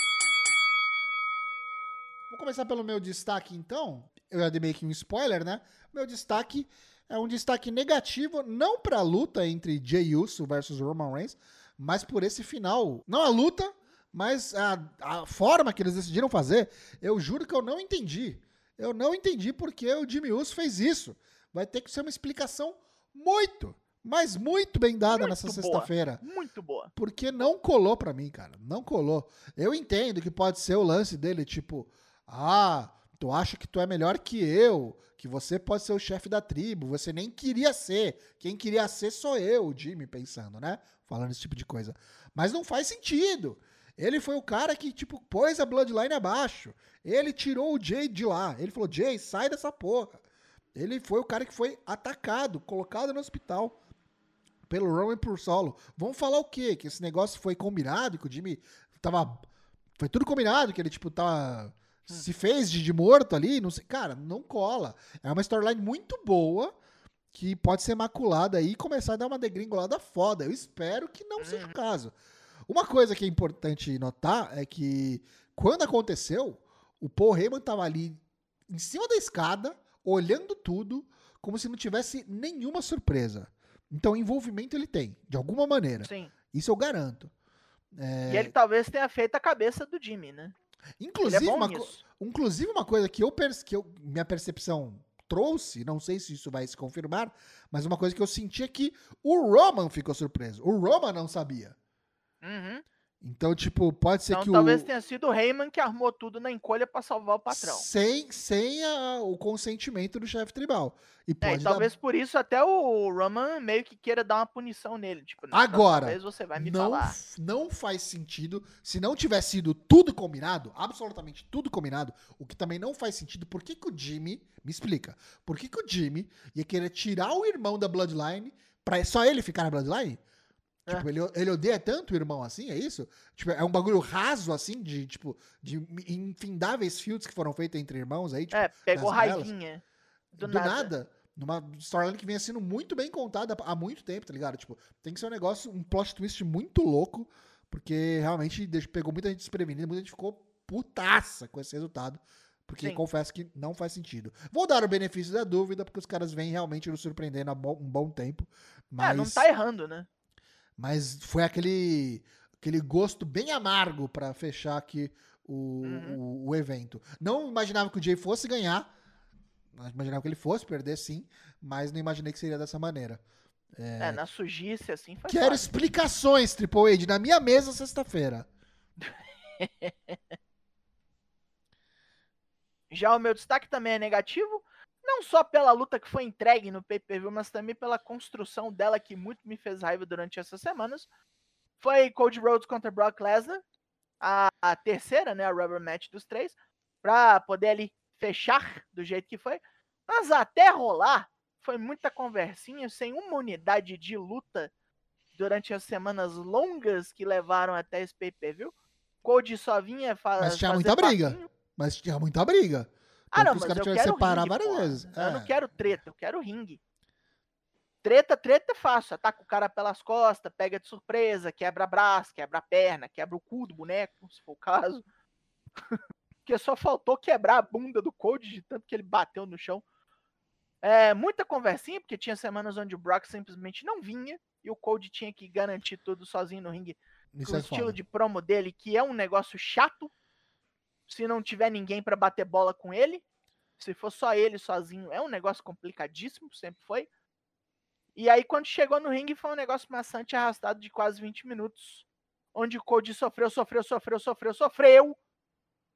Vou começar pelo meu destaque, então. Eu já dei meio que um spoiler, né? Meu destaque é um destaque negativo, não pra luta entre Jey Uso versus Roman Reigns, mas por esse final. Não a luta, mas a, a forma que eles decidiram fazer. Eu juro que eu não entendi. Eu não entendi porque o Jimmy Uso fez isso. Vai ter que ser uma explicação muito, mas muito bem dada Muito nessa sexta-feira. Muito boa. Porque não colou pra mim, cara. Não colou. Eu entendo que pode ser o lance dele, tipo, ah, tu acha que tu é melhor que eu, que você pode ser o chefe da tribo, você nem queria ser. Quem queria ser sou eu, o Jimmy, pensando, né? Falando esse tipo de coisa. Mas não faz sentido. Ele foi o cara que, tipo, pôs a Bloodline abaixo. Ele tirou o Jay de lá. Ele falou, Jay, sai dessa porra. Ele foi o cara que foi atacado, colocado no hospital pelo Roman por solo. Vamos falar o quê? Que esse negócio foi combinado, que o Jimmy tava. Foi tudo combinado, que ele, tipo, tava. Se fez de, de morto ali, não sei. Cara, não cola. É uma storyline muito boa que pode ser maculada aí e começar a dar uma degringolada foda. Eu espero que não seja o caso. Uma coisa que é importante notar é que quando aconteceu, o Paul Heyman tava ali em cima da escada, olhando tudo, como se não tivesse nenhuma surpresa. Então, envolvimento ele tem, de alguma maneira. Sim. Isso eu garanto. É, E ele talvez tenha feito a cabeça do Jimmy, né? É inclusive, bom uma, inclusive, uma coisa que eu, que eu minha percepção trouxe, não sei se isso vai se confirmar, mas uma coisa que eu senti é que o Roman ficou surpreso. O Roman não sabia. Uhum. Então, tipo, pode ser Então que talvez o. tenha sido o Heyman que armou tudo na encolha pra salvar o patrão. Sem, sem a- o consentimento do chefe tribal. E É, e dar talvez por isso até o Roman meio que queira dar uma punição nele. Tipo, "Não, Agora, Talvez você vai me não, falar. não faz sentido. Se não tiver sido tudo combinado, absolutamente tudo combinado, o que também não faz sentido, por que, que o Jimmy. Me explica. Por que, que o Jimmy ia querer tirar o irmão da Bloodline pra só ele ficar na Bloodline? É. Tipo, ele, ele odeia tanto o irmão assim, é isso? Tipo, é um bagulho raso, assim, de, tipo, de infindáveis fields que foram feitos entre irmãos aí, tipo, É, pegou raivinha. do, Do, nada. nada. Numa storyline que vem sendo muito bem contada há muito tempo, tá ligado? Tipo, tem que ser um negócio, um plot twist muito louco, porque realmente pegou muita gente desprevenida, muita gente ficou putaça com esse resultado. Porque Sim. confesso que não faz sentido. Vou dar o benefício da dúvida, porque os caras vêm realmente nos surpreendendo há um bom tempo. Mas, É, não tá errando, né? Mas foi aquele, aquele gosto bem amargo pra fechar aqui o, Uhum. o, o evento. Não imaginava que o Jay fosse ganhar. Imaginava que ele fosse perder, sim, mas não imaginei que seria dessa maneira. É, na sujice, assim, foi Quero foda. explicações, Triple H, na minha mesa sexta-feira. <laughs> Já o meu destaque também é negativo, não só pela luta que foi entregue no pay-per-view, mas também pela construção dela que muito me fez raiva durante essas semanas. Foi Cody Rhodes contra Brock Lesnar, a, a terceira, né, a rubber match dos três, pra poder ali fechar do jeito que foi. Mas até rolar, foi muita conversinha, sem uma unidade de luta durante as semanas longas que levaram até esse pay-per-view. Cody só vinha fa Mas tinha muita briga. papinho. Mas tinha muita briga. Ah, não, mas eu quero separar ringue, várias vezes. Eu É. não quero treta, eu quero ringue. Treta, treta é fácil. Ataca o cara pelas costas, pega de surpresa, quebra braço, quebra perna, quebra o cu do boneco, se for o caso. <laughs> Porque só faltou quebrar a bunda do Cody de tanto que ele bateu no chão. É, muita conversinha, porque tinha semanas onde o Brock simplesmente não vinha e o Cody tinha que garantir tudo sozinho no ringue Isso o é estilo foda. de promo dele, que é um negócio chato. Se não tiver ninguém pra bater bola com ele, se for só ele sozinho, é um negócio complicadíssimo, sempre foi. E aí quando chegou no ringue foi um negócio maçante arrastado de quase 20 minutos, onde o Cody sofreu, sofreu, sofreu, sofreu, sofreu,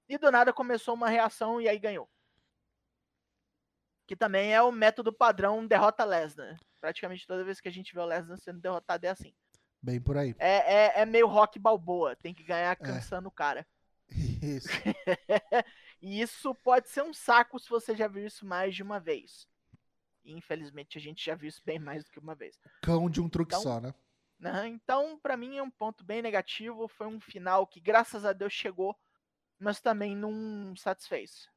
e do nada começou uma reação e aí ganhou. Que também é o método padrão derrota Lesnar. Praticamente toda vez que a gente vê o Lesnar sendo derrotado é assim. Bem por aí. É, é, é meio rock balboa, tem que ganhar cansando o cara. Isso. <laughs> E isso pode ser um saco se você já viu isso mais de uma vez. E, infelizmente a gente já viu isso bem mais do que uma vez. Cão de um truque Então- só, né? né? Então, pra mim é um ponto bem negativo. Foi um final que, graças a Deus, chegou, mas também não satisfez.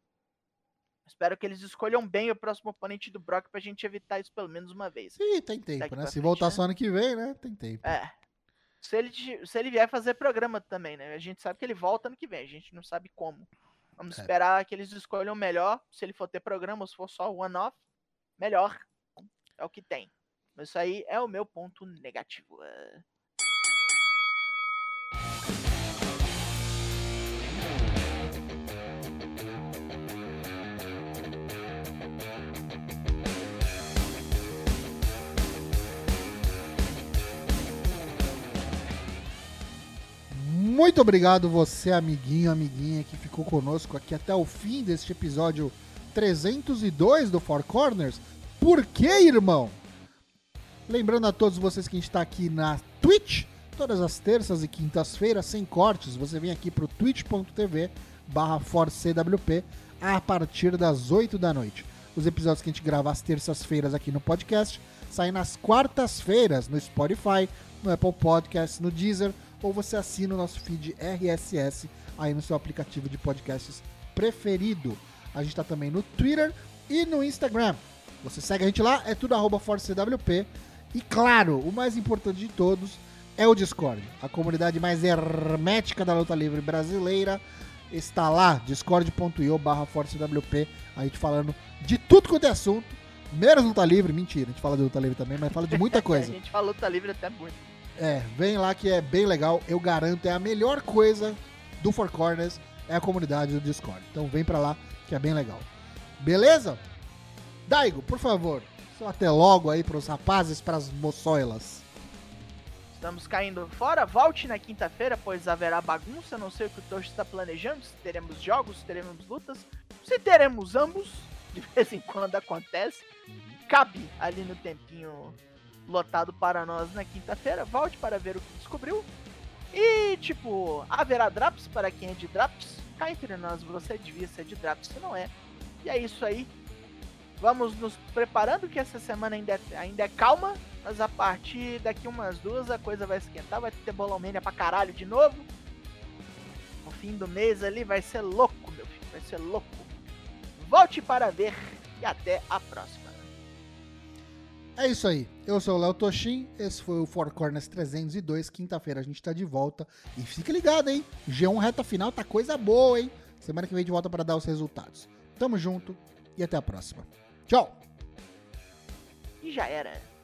Espero que eles escolham bem o próximo oponente do Brock pra gente evitar isso pelo menos uma vez. Ih, tem tempo, Daqui né? Se frente, voltar né? só ano que vem, né? Tem tempo. É. Se ele, se ele vier fazer programa também, né? A gente sabe que ele volta ano que vem, a gente não sabe como. Vamos É. esperar que eles escolham melhor. Se ele for ter programa, ou se for só one-off, melhor. É o que tem. Mas isso aí é o meu ponto negativo. Muito obrigado você, amiguinho, amiguinha, que ficou conosco aqui até o fim deste episódio 302 do Four Corners. Por que, irmão? Lembrando a todos vocês que a gente está aqui na Twitch, todas as terças e quintas-feiras, sem cortes. Você vem aqui para o twitch.tv barra ForceCWP a partir das 8 da noite. Os episódios que a gente grava às terças-feiras aqui no podcast saem nas quartas-feiras no Spotify, no Apple Podcasts, no Deezer, ou você assina o nosso feed RSS aí no seu aplicativo de podcasts preferido. A gente está também no Twitter e no Instagram. Você segue a gente lá, é tudo arroba ForceCWP. E claro, o mais importante de todos é o Discord, a comunidade mais hermética da luta livre brasileira. Está lá, discord.io barra ForceWP, a gente falando de tudo quanto é assunto, menos luta livre, mentira, a gente fala de luta livre também, mas fala de muita <laughs> A coisa. gente falou tá livre até muito. É, vem lá que é bem legal, eu garanto, é a melhor coisa do Four Corners, é a comunidade do Discord. Então vem pra lá que é bem legal. Beleza? Daigo, por favor, só até logo aí pros rapazes, pras moçoilas. Estamos caindo fora. Volte na quinta-feira, pois haverá bagunça. Não sei o que o Tocho está planejando. Se teremos jogos, se teremos lutas. Se teremos ambos. De vez em quando acontece. Cabe ali no tempinho lotado para nós na quinta-feira. Volte para ver o que descobriu. E, tipo, haverá drops para quem é de drops. Cá entre nós, você devia ser de drops, se não é. E é isso aí. Vamos nos preparando que essa semana ainda é, ainda é calma, mas a partir daqui umas duas a coisa vai esquentar, vai ter bolomania pra caralho de novo. O fim do mês ali vai ser louco, meu filho, vai ser louco. Volte para ver e até a próxima. É isso aí. Eu sou o Léo Toshin, esse foi o Four Corners 302. Quinta-feira a gente tá de volta. E fica ligado, hein? G1 reta final tá coisa boa, hein? Semana que vem de volta para dar os resultados. Tamo junto e até a próxima. Tchau! E já era.